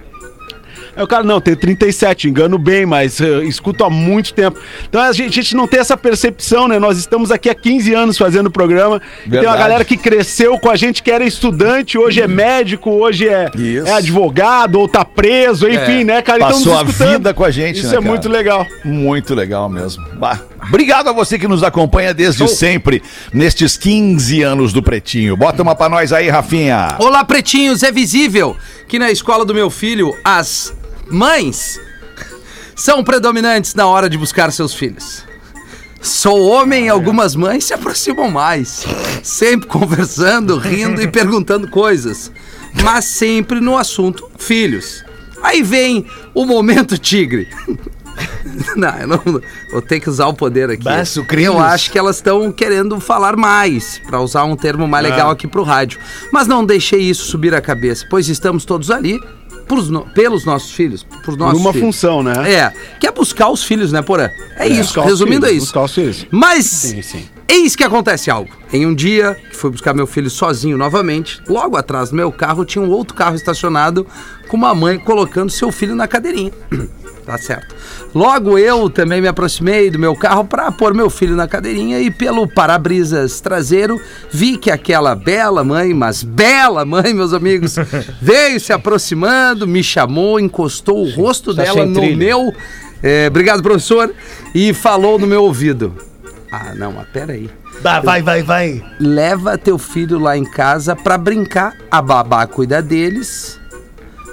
Aí o cara, não, tem 37, engano bem, mas eh, escuto há muito tempo. Então a gente, a gente não tem essa percepção, né? Nós estamos aqui há 15 anos fazendo o programa. Tem uma galera que cresceu com a gente, que era estudante, hoje é médico, hoje é, é advogado, ou tá preso, enfim, né, cara? Então, Passou nos a vida com a gente, Isso né, é cara? muito legal. Muito legal mesmo. Bah, Obrigado a você que nos acompanha desde sempre, nestes 15 anos do Pretinho. Bota uma pra nós aí, Rafinha. Olá, pretinhos, é visível que na escola do meu filho as mães são predominantes na hora de buscar seus filhos. Sou homem e algumas mães se aproximam mais, sempre conversando, rindo e perguntando coisas, mas sempre no assunto filhos. Aí vem o momento tigre. Não, eu não vou ter que usar o poder aqui. Eu acho que elas estão querendo falar mais, para usar um termo mais legal aqui pro rádio. Mas não deixei isso subir a cabeça, pois estamos todos ali no- pelos nossos filhos, por Por nossos uma filhos. função, né? É, que é buscar os filhos, né, Porã? É, isso, buscar os resumindo filhos, é isso. buscar os filhos. Mas, Sim, sim. Eis que acontece algo. Em um dia, que fui buscar meu filho sozinho novamente, logo atrás do meu carro tinha um outro carro estacionado com uma mãe colocando seu filho na cadeirinha. tá certo. Logo eu também me aproximei do meu carro para pôr meu filho na cadeirinha e pelo para-brisas traseiro vi que aquela bela mãe, mas bela mãe, meus amigos, veio se aproximando, me chamou, encostou o rosto dela no trilha. meu. é, obrigado, professor. E falou no meu ouvido. Ah, não, mas peraí. Vai, vai, vai, vai. Leva teu filho lá em casa pra brincar. A babá cuida deles,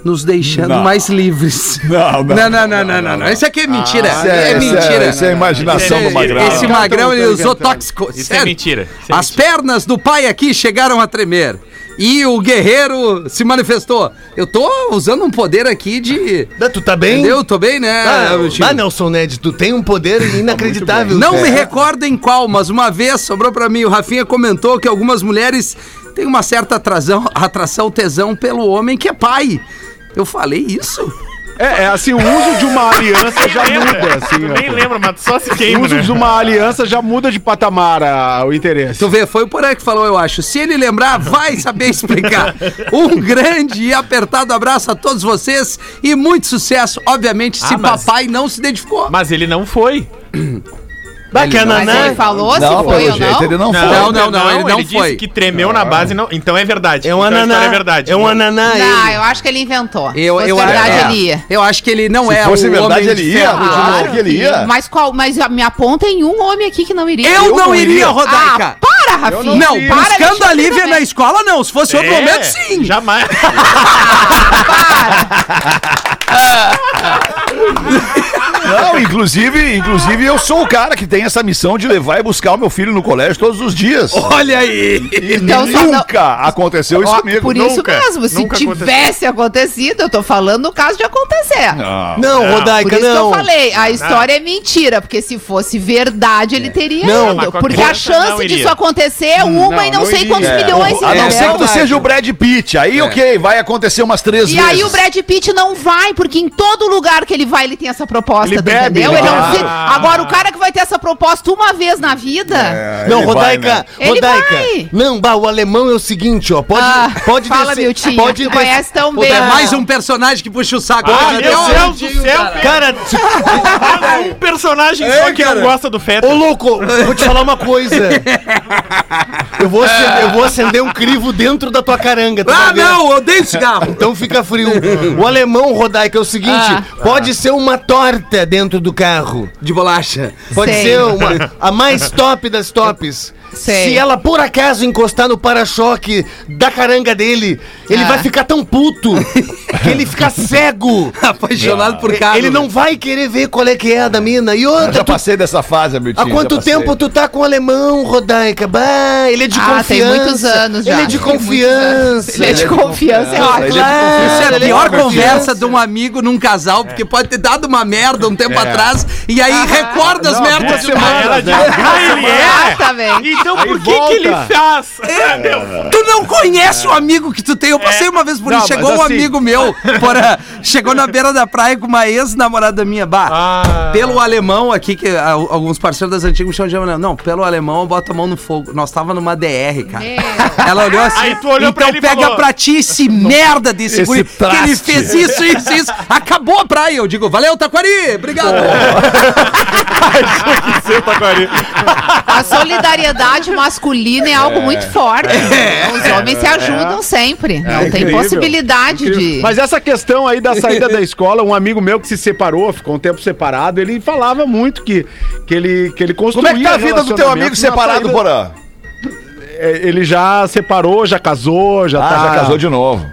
nos deixando Não. mais livres. Não, não, não, não, não, não, não, não. Isso aqui é mentira. Isso é, é- isso é- mentira. isso é a imaginação do Magrão. Esse magrão, ele usou tóxico. Isso é mentira. Isso é As pernas do pai aqui chegaram a tremer. E o guerreiro se manifestou. Eu tô usando um poder aqui de. Não, Tu tá bem? Entendeu? Tô bem, né? Ah, ah, Nelson Ned, tu tem um poder inacreditável. Não me recordo em qual, mas uma vez sobrou pra mim. O Rafinha comentou que algumas mulheres têm uma certa atração, atração, tesão pelo homem que é pai. Eu falei isso? É, é assim, o uso de uma aliança já muda, assim. Ó. nem lembra, mas só se O queima, uso né? de uma aliança já muda de patamar a- o interesse. Tu vê, foi o Porã que falou, eu acho. Se ele lembrar, vai saber explicar. Um grande e apertado abraço a todos vocês e muito sucesso, obviamente, se Ah, mas- papai não se identificou. Mas ele não foi. Bacana, Mas ele falou se Não, foi pelo ou jeito não? ele não, foi. Não, não, não, ele não disse foi. que tremeu na base, não. Então é verdade. É um então ananá. é verdade. É um ananá. Não, ele. eu acho que ele inventou. Eu, Se eu, fosse verdade, é, ele ia. eu acho que ele não Se é fosse o verdade, homem ele ia. Claro. ele ia. Mas qual? Mas me apontem um homem aqui que não iria. Eu, não iria, Ah, Rodaica. para, Rafinha. não, para, buscando Alexandre a Lívia na escola, não. Se fosse outro É, momento, sim. Jamais. Não, inclusive, inclusive eu sou o cara que tem essa missão de levar e buscar o meu filho no colégio todos os dias. Olha aí. E Então, só não- nunca aconteceu isso Ó, comigo. por isso nunca, mesmo, se nunca tivesse acontecido, eu tô falando no caso de acontecer. Não. Não, Por Rodaica, isso que não. eu falei, a história é mentira, porque se fosse verdade, ele teria Não, ido. Porque a não chance iria. disso acontecer é uma e não, sei quantos É, milhões, a não ser que tu seja o Brad Pitt. Aí, ok, vai acontecer umas três E vezes. aí o Brad Pitt não vai, porque em todo lugar que ele vai, ele tem essa proposta, Ele tu bebe, entendeu? ele Ele é um Agora, o cara que vai ter essa proposta uma vez na vida... É, Não, ele vai, Rodaica, né? Ele Rodaica. vai. Não, bah, o alemão é o seguinte, ó. Pode, Ah, pode fala, descer- Miltinho, pode tu descer- conhece tão bem. é mais um personagem que puxa o saco. Ah, Meu meu Deus do céu, Cara, um personagem só que não gosta do Fetter. ô louco, vou te falar uma coisa. Eu vou, acender, eu vou acender um crivo dentro da tua caranga. tu Ah, vai não, eu odeio cigarro. Então fica frio. O alemão, Rodaica, é o seguinte: Ah. pode ser uma torta dentro do carro. De bolacha. Pode Sei. ser uma, a mais top das tops. Sei. Se ela por acaso encostar no para-choque da caranga dele, ele Ah. vai ficar tão puto que ele fica cego. Apaixonado por carro. Ele não vai querer ver qual é que é a da mina. E Eu outra, já tu- passei dessa fase, Hamilton. há quanto tempo tu tá com o alemão, Rodaica? Bah, ele é de Ah, tem confiança. muitos anos já. Ele é de Tem confiança. Ele é de confiança, é ótimo. Claro, Isso é a de pior confiança. conversa de um amigo num casal, porque pode ter dado uma merda um tempo atrás e aí recorda as merdas de. Era de... Ah, ele é? Exatamente. Então Aí por que, que ele faz? Tu não conhece o amigo que tu tem. Eu passei uma vez por Não, isso. Chegou um assim- amigo meu, porra, chegou na beira da praia com uma ex-namorada minha. Bah, Ah. pelo alemão aqui, que ah, alguns parceiros das antigas chamam de alemão. Não, pelo alemão eu boto a mão no fogo. Nós tava numa DR, cara. Meu. Ela olhou assim. Aí tu olhou então pra ele pega falou, pra ti esse merda desse Esse guri, que ele traste." fez isso, isso, isso. Acabou a praia. Eu digo, valeu, Taquari. Obrigado. A solidariedade masculina é algo muito forte. Os homens se ajudam sempre. Não tem incrível. possibilidade de. Mas essa questão aí da saída da escola, um amigo meu que se separou, ficou um tempo separado, ele falava muito que, que ele que ele Como construía é que tá a vida do teu amigo separado, saída- Porã? É, Ele já separou, já casou, já Ah, tá já casou de novo.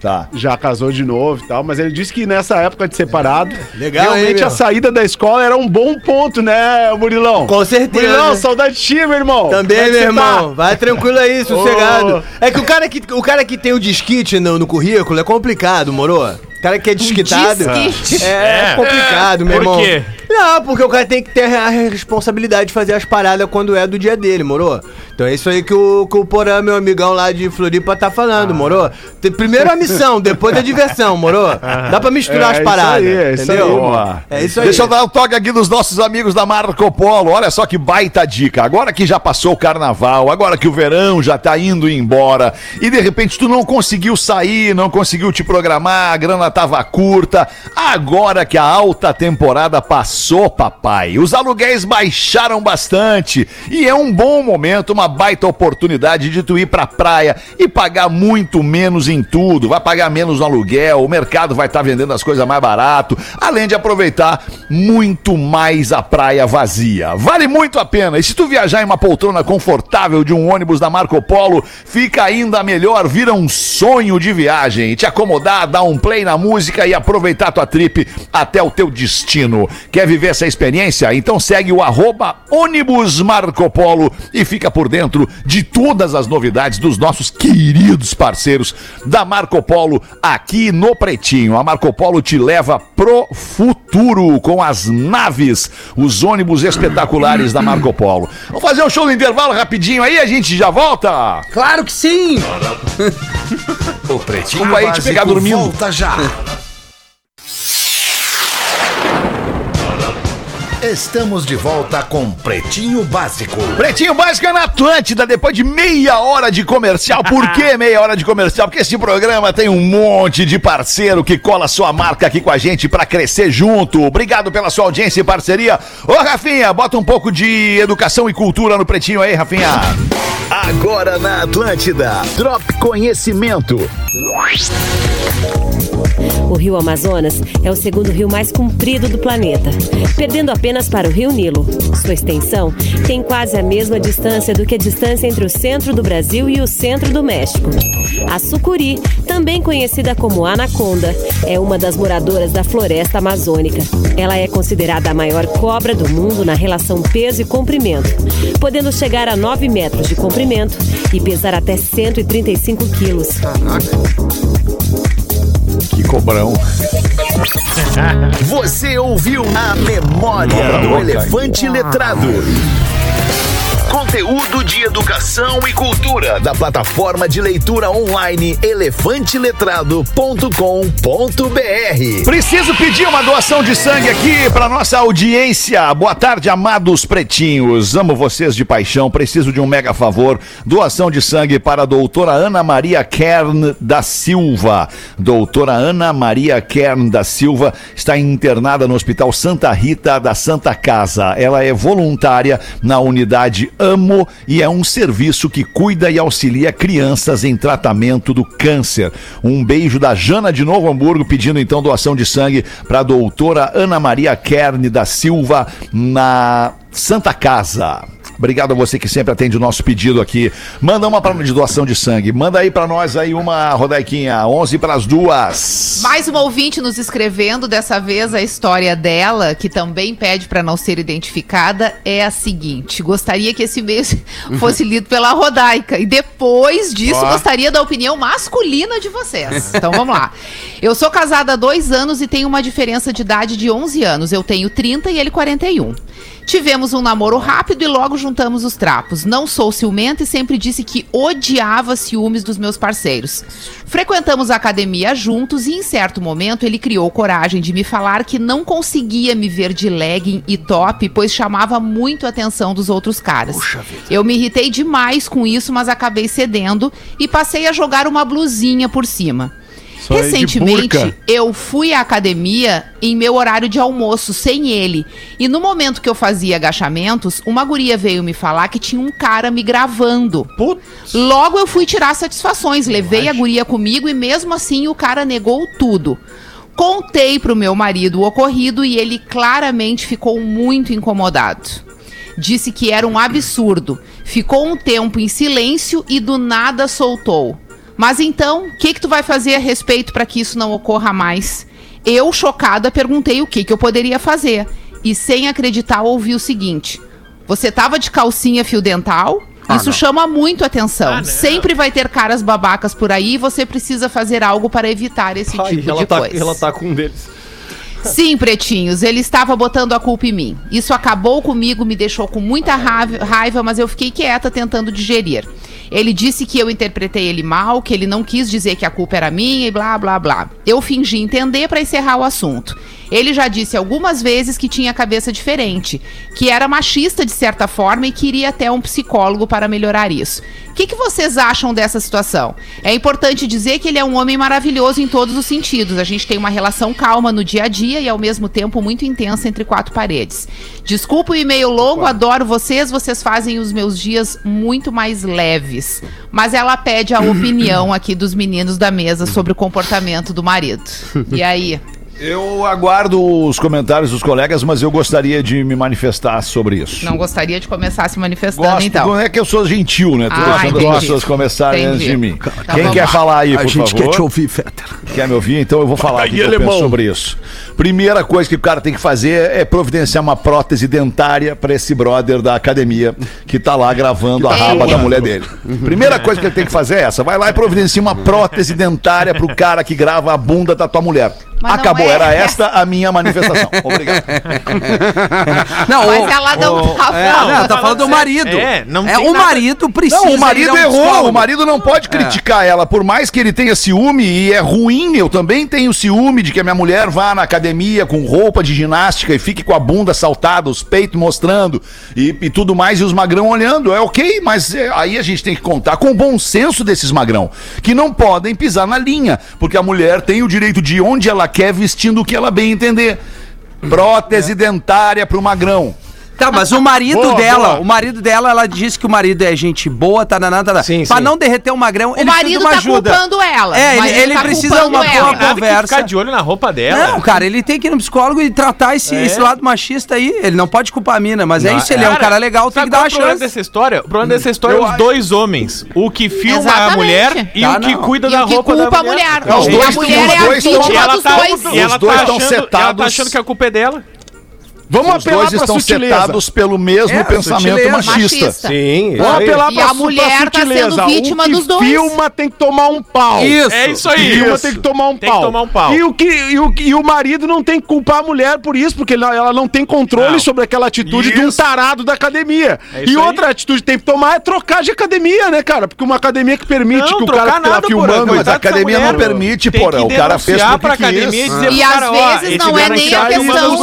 Tá. já casou de novo e tal, mas ele disse que nessa época de separado, Legal, realmente hein, meu? a saída da escola era um bom ponto, né, Murilão? Com certeza. Murilão, saudade de ti, meu irmão. É Também, que meu você irmão. Vai tranquilo aí, sossegado. Ô. É que o cara que, o cara que tem o disquite no, no currículo é complicado, moro? O cara que é desquitado. disquite? É, É. complicado, meu Por irmão. quê? Não, porque o cara tem que ter a responsabilidade de fazer as paradas quando é do dia dele, moro? Então é isso aí que o, que o Porã, meu amigão lá de Floripa, tá falando, moro? Tem- Primeiro a missão, depois a diversão, moro? Dá pra misturar É as isso paradas, aí, é isso entendeu? aí, Boa. É isso aí. Deixa eu dar um toque aqui dos nossos amigos da Marco Polo. Olha só que baita dica. Agora que já passou o carnaval, agora que o verão já tá indo embora e de repente tu não conseguiu sair, não conseguiu te programar, a grana tava curta. Agora que a alta temporada passou, papai, os aluguéis baixaram bastante e é um bom momento, uma baita oportunidade de tu ir pra praia e pagar muito menos em tudo. Vai pagar menos no aluguel, o mercado vai estar vendendo as coisas mais barato, além de aproveitar muito mais a praia vazia. Vale muito a pena. E se tu viajar em uma poltrona confortável de um ônibus da Marco Polo, fica ainda melhor, vira um sonho de viagem. Te acomodar, dar um play na música e aproveitar tua trip até o teu destino. Quer viver essa experiência? Então segue o arroba ônibus Marco Polo e fica por dentro de todas as novidades dos nossos queridos parceiros da Marco Polo aqui no Pretinho. A Marco Polo te leva pro futuro com as naves, os ônibus espetaculares da Marco Polo. Vamos fazer um show no intervalo rapidinho aí, a gente já volta. Claro que sim. O Pretinho aí te pegar dormindo. volta já. Estamos de volta com Pretinho Básico. Pretinho Básico é na Atlântida, depois de meia hora de comercial. Por que meia hora de comercial? Porque esse programa tem um monte de parceiro que cola sua marca aqui com a gente pra crescer junto. Obrigado pela sua audiência e parceria. Ô, Rafinha, bota um pouco de educação e cultura no Pretinho aí, Rafinha. Agora na Atlântida. Drop Conhecimento. O rio Amazonas é o segundo rio mais comprido do planeta, perdendo apenas para o rio Nilo. Sua extensão tem quase a mesma distância do que a distância entre o centro do Brasil e o centro do México. A sucuri, também conhecida como anaconda, é uma das moradoras da floresta amazônica. Ela é considerada a maior cobra do mundo na relação peso e comprimento, podendo chegar a 9 metros de comprimento e pesar até 135 quilos. Cobrão. Você ouviu a memória do elefante letrado. Conteúdo de educação e cultura da plataforma de leitura online elefanteletrado.com.br. Preciso pedir uma doação de sangue aqui para nossa audiência. Boa tarde, amados pretinhos. Amo vocês de paixão. Preciso de um mega favor. Doação de sangue para a doutora Ana Maria Kern da Silva. Doutora Ana Maria Kern da Silva está internada no Hospital Santa Rita da Santa Casa. Ela é voluntária na unidade amo e é um serviço que cuida e auxilia crianças em tratamento do câncer. Um beijo da Jana de Novo Hamburgo pedindo então doação de sangue para a doutora Ana Maria Kerne da Silva na Santa Casa. Obrigado a você que sempre atende o nosso pedido aqui. Manda uma para de doação de sangue. Manda aí para nós aí uma rodaiquinha, 11 para as duas. Mais uma ouvinte nos escrevendo, dessa vez a história dela, que também pede para não ser identificada, é a seguinte: gostaria que esse mês fosse lido pela Rodaica e depois disso gostaria da opinião masculina de vocês. Então vamos lá. Eu sou casada há dois anos e tenho uma diferença de idade de 11 anos. Eu tenho 30 e ele 41. Tivemos um namoro rápido e logo juntamos os trapos. Não sou ciumenta e sempre disse que odiava ciúmes dos meus parceiros. Frequentamos a academia juntos e em certo momento ele criou coragem de me falar que não conseguia me ver de legging e top, pois chamava muito a atenção dos outros caras. Eu me irritei demais com isso, mas acabei cedendo e passei a jogar uma blusinha por cima. Aí de Recentemente, eu fui à academia em meu horário de almoço, sem ele. E no momento que eu fazia agachamentos, uma guria veio me falar que tinha um cara me gravando. Logo eu fui tirar satisfações, levei a guria comigo e mesmo assim o cara negou tudo. Contei pro meu marido o ocorrido e ele claramente ficou muito incomodado. Disse que era um absurdo. Ficou um tempo em silêncio e do nada soltou. Mas então, o que, que tu vai fazer a respeito para que isso não ocorra mais? Eu, chocada, perguntei o que, que eu poderia fazer. E sem acreditar, ouvi o seguinte: Você tava de calcinha fio dental? Ah, isso não. chama muito atenção. Sempre vai ter caras babacas por aí e você precisa fazer algo para evitar esse tipo ela, de tá, coisa. ela tá com um deles. Sim, pretinhos, ele estava botando a culpa em mim. Isso acabou comigo, me deixou com muita raiva, raiva, mas eu fiquei quieta tentando digerir. Ele disse que eu interpretei ele mal, que ele não quis dizer que a culpa era minha e blá blá blá. Eu fingi entender para encerrar o assunto. Ele já disse algumas vezes que tinha cabeça diferente, que era machista de certa forma e queria até um psicólogo para melhorar isso. O que, que vocês acham dessa situação? É importante dizer que ele é um homem maravilhoso em todos os sentidos. A gente tem uma relação calma no dia a dia e ao mesmo tempo muito intensa entre quatro paredes. Desculpa o e-mail longo, adoro vocês, vocês fazem os meus dias muito mais leves. Mas ela pede a opinião aqui dos meninos da mesa sobre o comportamento do marido. E aí? Eu aguardo os comentários dos colegas, mas eu gostaria de me manifestar sobre isso. Não gostaria de começar se manifestando, Gosto, então. é que eu sou gentil, né? Tô Ah, deixando entendi. as pessoas começarem antes Entendi. de mim. Então Quem quer lá. falar aí, A por gente favor? quer te ouvir, Fetter. Quer me ouvir? Então eu vou falar penso alemão. sobre isso. Primeira coisa que o cara tem que fazer é providenciar uma prótese dentária pra esse brother da academia que tá lá gravando a tá raba da mulher dele. Primeira coisa que ele tem que fazer é essa. Vai lá e providencia uma prótese dentária pro cara que grava a bunda da tua mulher. Mas Acabou, é era esta a minha manifestação. Obrigado. Não, Mas o- ela não o- tá é, falando. não, tá falando do marido. É, não é tem o nada- marido precisa. Não, o marido um errou. O marido não pode É. criticar ela. Por mais que ele tenha ciúme, e é ruim, eu também tenho ciúme de que a minha mulher vá na academia com roupa de ginástica e fique com a bunda saltada, os peitos mostrando e, e tudo mais, e os magrão olhando. É ok, mas é, aí a gente tem que contar com o bom senso desses magrão, que não podem pisar na linha, porque a mulher tem o direito de onde ela quer, vestindo o que ela bem entender. Prótese dentária pro magrão. Tá, mas o marido Boa, dela, boa. o marido dela, ela disse que o marido é gente boa, tá na nada. Sim, Pra sim. não derreter o magrão, O ele precisa de marido uma tá ajuda. culpando ela. É, ele, ele tá precisa de uma ela. boa Nada que conversa. ficar de olho na roupa dela. Não, cara, ele tem que ir no psicólogo e tratar esse, É. esse lado machista aí. Ele não pode culpar a mina, mas é Não, isso, ele é um cara legal, tem que dar qual uma é o problema chance. dessa história? O problema dessa história é os dois homens. O que filma a Exatamente. mulher e Tá, o que não. cuida E da o que roupa culpa da a mulher. É, os dois a mulher é a vítima dos tá, dois. e ela tá tá achando que a culpa é dela. Vamos Os apelar dois pra estão sutileza. setados pelo mesmo É, pensamento sutileza. machista. Machista. Sim, isso Vamos aí. apelar E pra, a mulher pra tá sendo sutileza. vítima dos dois. filma tem que tomar um pau. Isso. É isso aí. filma Isso. tem que tomar um Tem pau. tomar um pau. E o, que, e, o, e o marido não tem que culpar a mulher por isso, porque ela, ela não tem controle Não. sobre aquela atitude de um Isso. tarado da academia. É isso e aí. outra atitude que tem que tomar é trocar de academia, né, cara? Porque uma academia que permite Não, que o trocar cara que tá nada, porra, filmando. Mas a Coitado dessa academia não permite, porra. O cara fez porque pra academia e às vezes não é cara nem aqui a tá questão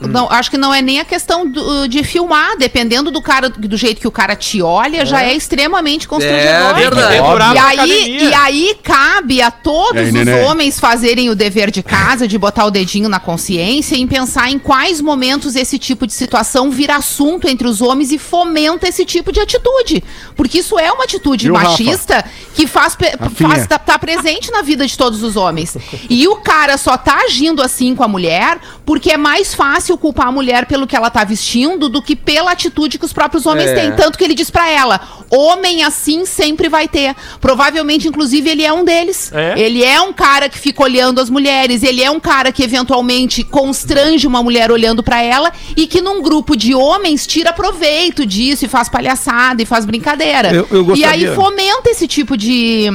cara. Não, acho que não é nem a questão do- de filmar, dependendo do cara, do jeito que o cara te olha, já é extremamente constrangedor. É verdade. E aí, e aí cabe a todos aí, os neném? homens fazerem o dever de casa, de botar o dedinho na consciência, em pensar em quais momentos esse tipo de situação vira assunto entre os homens e fomenta esse tipo de atitude. Porque isso é uma atitude Viu, Rafa? machista que faz, faz tá, tá presente na vida de todos os homens. E o cara só tá agindo assim com a mulher porque é mais fácil culpar a mulher pelo que ela tá vestindo do que pela atitude que os próprios homens É. têm. Tanto que ele diz pra ela: homem assim sempre vai ter. Provavelmente, inclusive, ele é um deles. É? Ele é um cara que fica olhando as mulheres, ele é um cara que eventualmente constrange uma mulher olhando pra ela e que num grupo de homens tira proveito disso e faz palhaçada e faz brincadeira. Eu- eu E aí fomenta esse tipo de,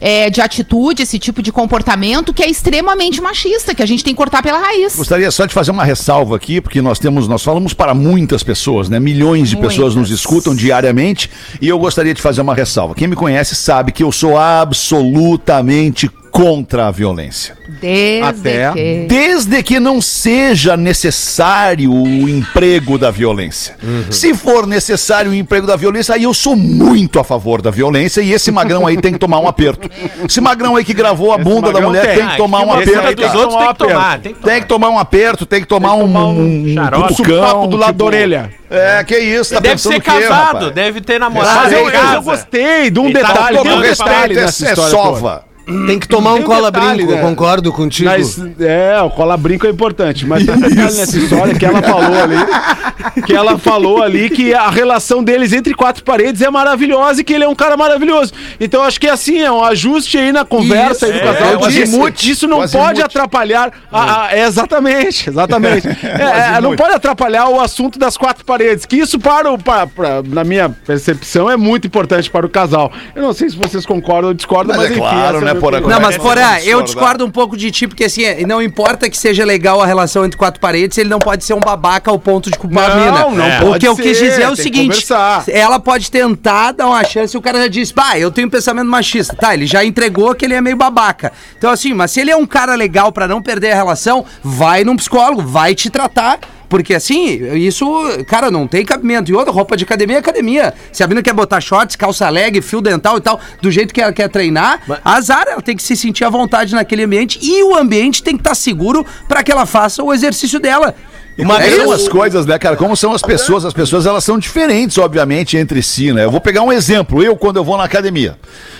é, de atitude, esse tipo de comportamento que é extremamente machista, que a gente tem que cortar pela raiz. Gostaria só de fazer uma ressalva aqui, porque nós temos, nós falamos para muitas pessoas, né? Milhões de pessoas nos Muitas. escutam diariamente, e eu gostaria de fazer uma ressalva. Quem me conhece sabe que eu sou absolutamente contra a violência. Desde Até- que... Desde que não seja necessário o emprego da violência. Se for necessário o emprego da violência, aí eu sou muito a favor da violência e esse magrão aí tem que tomar um aperto. Esse magrão aí que gravou a bunda da mulher tem. tem que tomar um Esse aperto. aí dos cara. outros tem que Tomar um tomar. Tem que tomar. Tem que tomar um aperto, tem que tomar um, tomar um um, um xarope. cutucão, Papo do lado da orelha. É, que isso, tá Deve pensando ser casado, rapaz? deve ter namorado. Mas eu, eu, eu gostei de um Ele tá detalhe, Todo um detalhe respeito, é, é história. sova. Tem que tomar um um cola detalhe, brinco, né? concordo contigo. Mas, é, o cola brinco é importante, mas tem um detalhe nessa história que ela falou ali, que ela falou ali que a relação deles entre quatro paredes é maravilhosa e que ele é um cara maravilhoso. Então acho que assim, é um ajuste aí na conversa aí do Isso, casal. é, azimuth, isso não pode atrapalhar a, a- é, exatamente, exatamente. É, é, não pode atrapalhar o assunto das quatro paredes, que isso para o para, para- na minha percepção é muito importante para o casal. Eu não sei se vocês concordam ou discordam, Mas mas, é enfim, claro, é né, Porã, opinião. Não, mas Porã, eu discordo um pouco de ti, porque assim, não importa que seja legal a relação entre quatro paredes, ele não pode ser um babaca ao ponto de culpar a Não, mina. não É. pode O que eu ser, quis dizer é o seguinte: ela pode tentar dar uma chance e o cara já disse, bah, eu tenho um pensamento machista. Tá, ele já entregou que ele é meio babaca. Então, assim, mas se ele é um cara legal pra não perder a relação, vai num psicólogo, vai te tratar. Porque assim, isso, cara, não tem cabimento. E outra, roupa de academia é academia. Se a menina quer botar shorts, calça leg, fio dental e tal, do jeito que ela quer treinar, azar, ela tem que se sentir à vontade naquele ambiente e o ambiente tem que estar seguro pra que ela faça o exercício dela. Como É são as coisas, né, cara? Como são as pessoas? As pessoas, elas são diferentes, obviamente, entre si, né? Eu vou pegar um exemplo. Eu, quando eu vou na academia.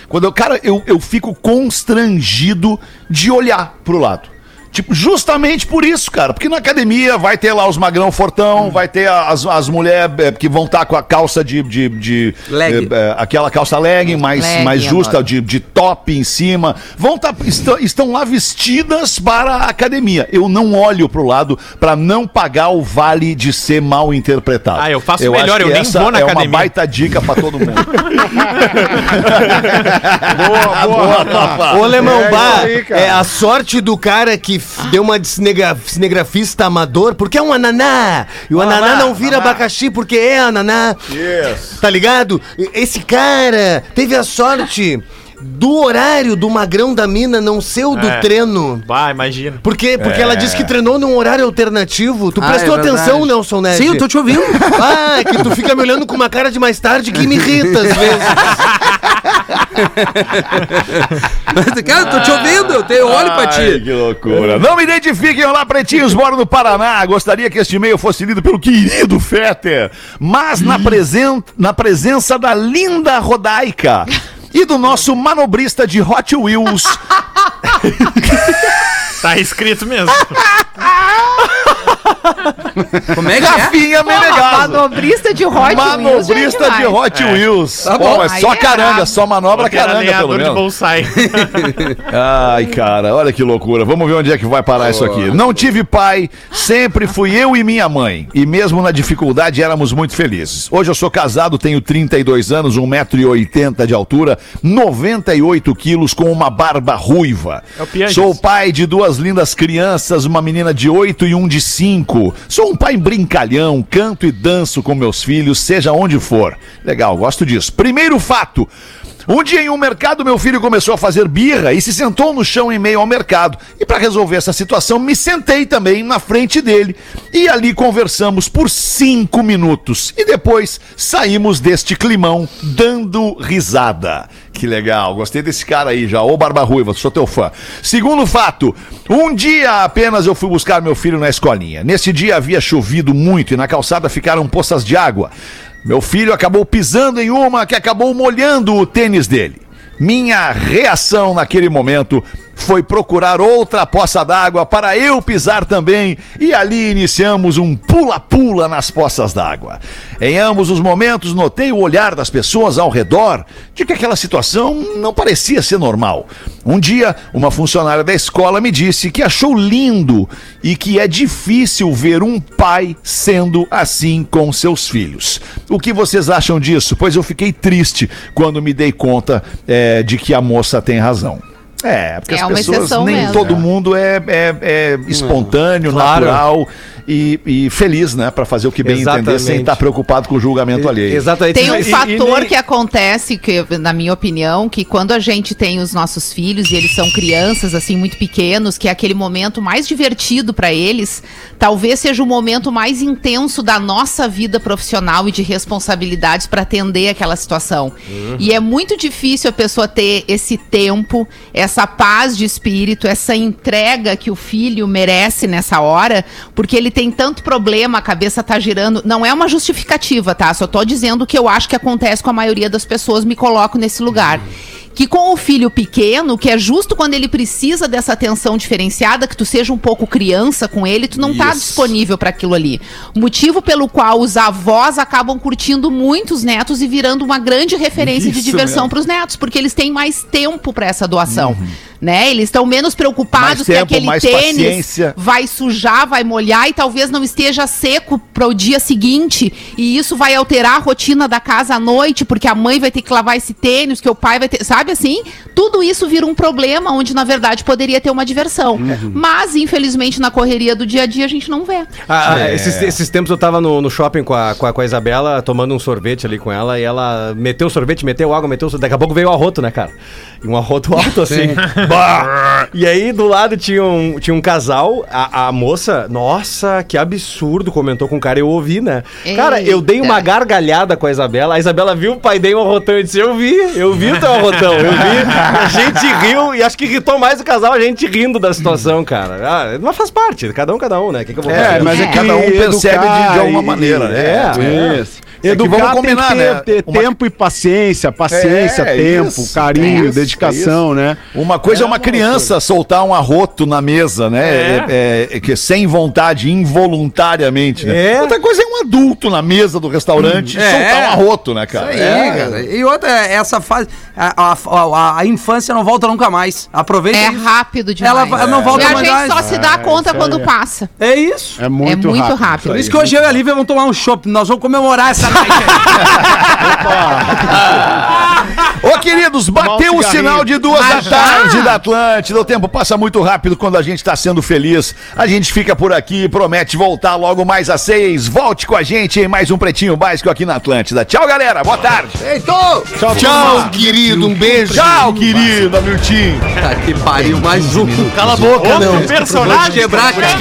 Quando eu, cara, eu, eu fico constrangido de olhar pro lado. Tipo, justamente por isso, cara. Porque na academia vai ter lá os magrão fortão, vai ter as, as mulheres que vão estar com a calça de. de, de Leg. eh, eh, aquela calça legging mais, mais justa, de, de top em cima. Vão tá, estão, estão lá vestidas para a academia. Eu não olho pro lado para não pagar o vale de ser mal interpretado. Ah, eu faço acho melhor, eu que nem essa vou na é academia. uma baita dica para todo mundo. Boa, boa, Rafa. Ô, É aí, cara. é a sorte do cara que deu uma de cinegra- cinegrafista amador, porque é um ananá. E o ananá não vira abacaxi porque é ananá. Tá ligado? Esse cara teve a sorte do horário do magrão da mina não ser o do É. treino. Vai, imagina. Por quê? Porque ela disse que treinou num horário alternativo. Tu Ah, prestou é atenção. Nelson Ned? Sim, eu tô te ouvindo. Ah, é que tu fica me olhando com uma cara de mais tarde que me irrita às vezes. Cara, eu tô te ouvindo, eu tenho olho pra Ai, ti. que loucura. Não me identifiquem, olá, pretinhos, moro no Paraná. Gostaria que este e-mail fosse lido pelo querido Fetter, mas na, presen na presença da linda Rodaica e do nosso manobrista de Hot Wheels, Tá escrito mesmo. Como é que é? Menegaso. Manobrista de Hot Wheels. é Manobrista de. Hot Wheels. Tá Pô, bom. mas Aí só é caranga, só manobra Porque caranga, pelo lenhador de menos. bonsai. Ai, cara, olha que loucura. Vamos ver onde é que vai parar isso aqui. Não tive pai, sempre fui eu e minha mãe. E mesmo na dificuldade éramos muito felizes. Hoje eu sou casado, tenho 32 anos, 1,80m de altura, 98 quilos com uma barba ruiva. É o. Sou pai de duas lindas crianças, uma menina de 8 e um de 5. Sou um pai brincalhão, canto e danço com meus filhos, seja onde for. Legal, gosto disso. Primeiro fato. Um dia em um mercado, meu filho começou a fazer birra e se sentou no chão em meio ao mercado. E para resolver essa situação, me sentei também na frente dele. E ali conversamos por cinco minutos. E depois saímos deste climão dando risada. Que legal, gostei desse cara aí já, ô Barba Ruiva, sou teu fã. Segundo fato, um dia apenas eu fui buscar meu filho na escolinha. Nesse dia havia chovido muito e na calçada ficaram poças de água. Meu filho acabou pisando em uma que acabou molhando o tênis dele. Minha reação naquele momento foi procurar outra poça d'água para eu pisar também e ali iniciamos um pula-pula nas poças d'água. Em ambos os momentos notei o olhar das pessoas ao redor de que aquela situação não parecia ser normal. Um dia, uma funcionária da escola me disse que achou lindo e que é difícil ver um pai sendo assim com seus filhos. O que vocês acham disso? Pois eu fiquei triste quando me dei conta eh, de que a moça tem razão. É, porque É as pessoas, nem mesmo. todo mundo é, é- é espontâneo, Claro. natural e, e feliz, né? Pra fazer o que bem entender sem Exatamente. estar preocupado com o julgamento alheio. Exatamente. Tem um E- fator e- que acontece, que, na minha opinião, que quando a gente tem os nossos filhos e eles são crianças, assim, muito pequenos, que é aquele momento mais divertido para eles, talvez seja o momento mais intenso da nossa vida profissional e de responsabilidades para atender aquela situação. E é muito difícil a pessoa ter esse tempo, essa paz de espírito, essa entrega que o filho merece nessa hora, porque ele tem tanto problema, a cabeça tá girando. Não é uma justificativa, tá? Só tô dizendo que eu acho que acontece com a maioria das pessoas, me coloco nesse lugar. Que com o filho pequeno, que é justo quando ele precisa dessa atenção diferenciada, que tu seja um pouco criança com ele, tu não tá Isso. disponível para aquilo ali. Motivo pelo qual os avós acabam curtindo muito os netos e virando uma grande referência de Isso diversão mesmo. para os netos, porque eles têm mais tempo para essa doação. Né? Eles estão menos preocupados Mais que tempo, aquele tênis paciência. vai sujar, vai molhar e talvez não esteja seco para o dia seguinte. E isso vai alterar a rotina da casa à noite, porque a mãe vai ter que lavar esse tênis, que o pai vai ter. Sabe assim? Tudo isso vira um problema onde, na verdade, poderia ter uma diversão. Mas, infelizmente, na correria do dia a dia, a gente não vê. Ah, ah, É. esses, esses tempos eu tava no, no shopping com a, com, a, com a Isabela, tomando um sorvete ali com ela, e ela meteu o sorvete, meteu água, meteu o sorvete. Daqui a pouco veio o arroto, né, cara? E um arroto alto assim. E aí do lado tinha um, tinha um casal, a, a moça, nossa, que absurdo, comentou com o cara, eu ouvi, né? Cara, eu dei uma Eita. gargalhada com a Isabela, a Isabela viu o pai dele um arrotão e disse: Eu vi, eu vi o teu arrotão, eu vi. A gente riu e acho que irritou mais o casal, a gente rindo da situação, cara. Ah, mas faz parte, cada um, cada um, né? O que, que eu vou É, fazer? mas é É. que Cada um percebe de- de alguma e- maneira, né? É, isso. É que Educar vamos tem combinar, que ter, né? ter Uma- tempo e paciência, paciência, É, tempo, isso, carinho, isso, dedicação, né? Uma coisa é, uma criança soltar um arroto na mesa, né? É. é- é que sem vontade, involuntariamente, né? É. Outra coisa é um adulto na mesa do restaurante É. soltar um arroto, né, cara? Isso aí, cara. E outra, essa fase. A, a- a- a infância não volta nunca mais. Aproveita É isso. rápido demais. Ela vai- não volta e a mais. gente só se dá conta quando passa. É isso. É muito, é muito rápido. rápido. Por isso que hoje eu e a Lívia vamos tomar um chopp. Nós vamos comemorar essa noite aí. Ô, queridos, bateu o sinal de duas da Mas já? tarde da Atlântida. O tempo passa muito rápido quando a gente tá sendo feliz. A gente fica por aqui e promete voltar logo mais às seis. Volte com a gente em mais um Pretinho Básico aqui na Atlântida. Tchau, galera. Boa tarde. Tchau, tchau, querido. Um beijo. Tchau, querido Hamilton. Tá que pariu, mais um. Cala a boca, não. Personagem. Quebrar, cara.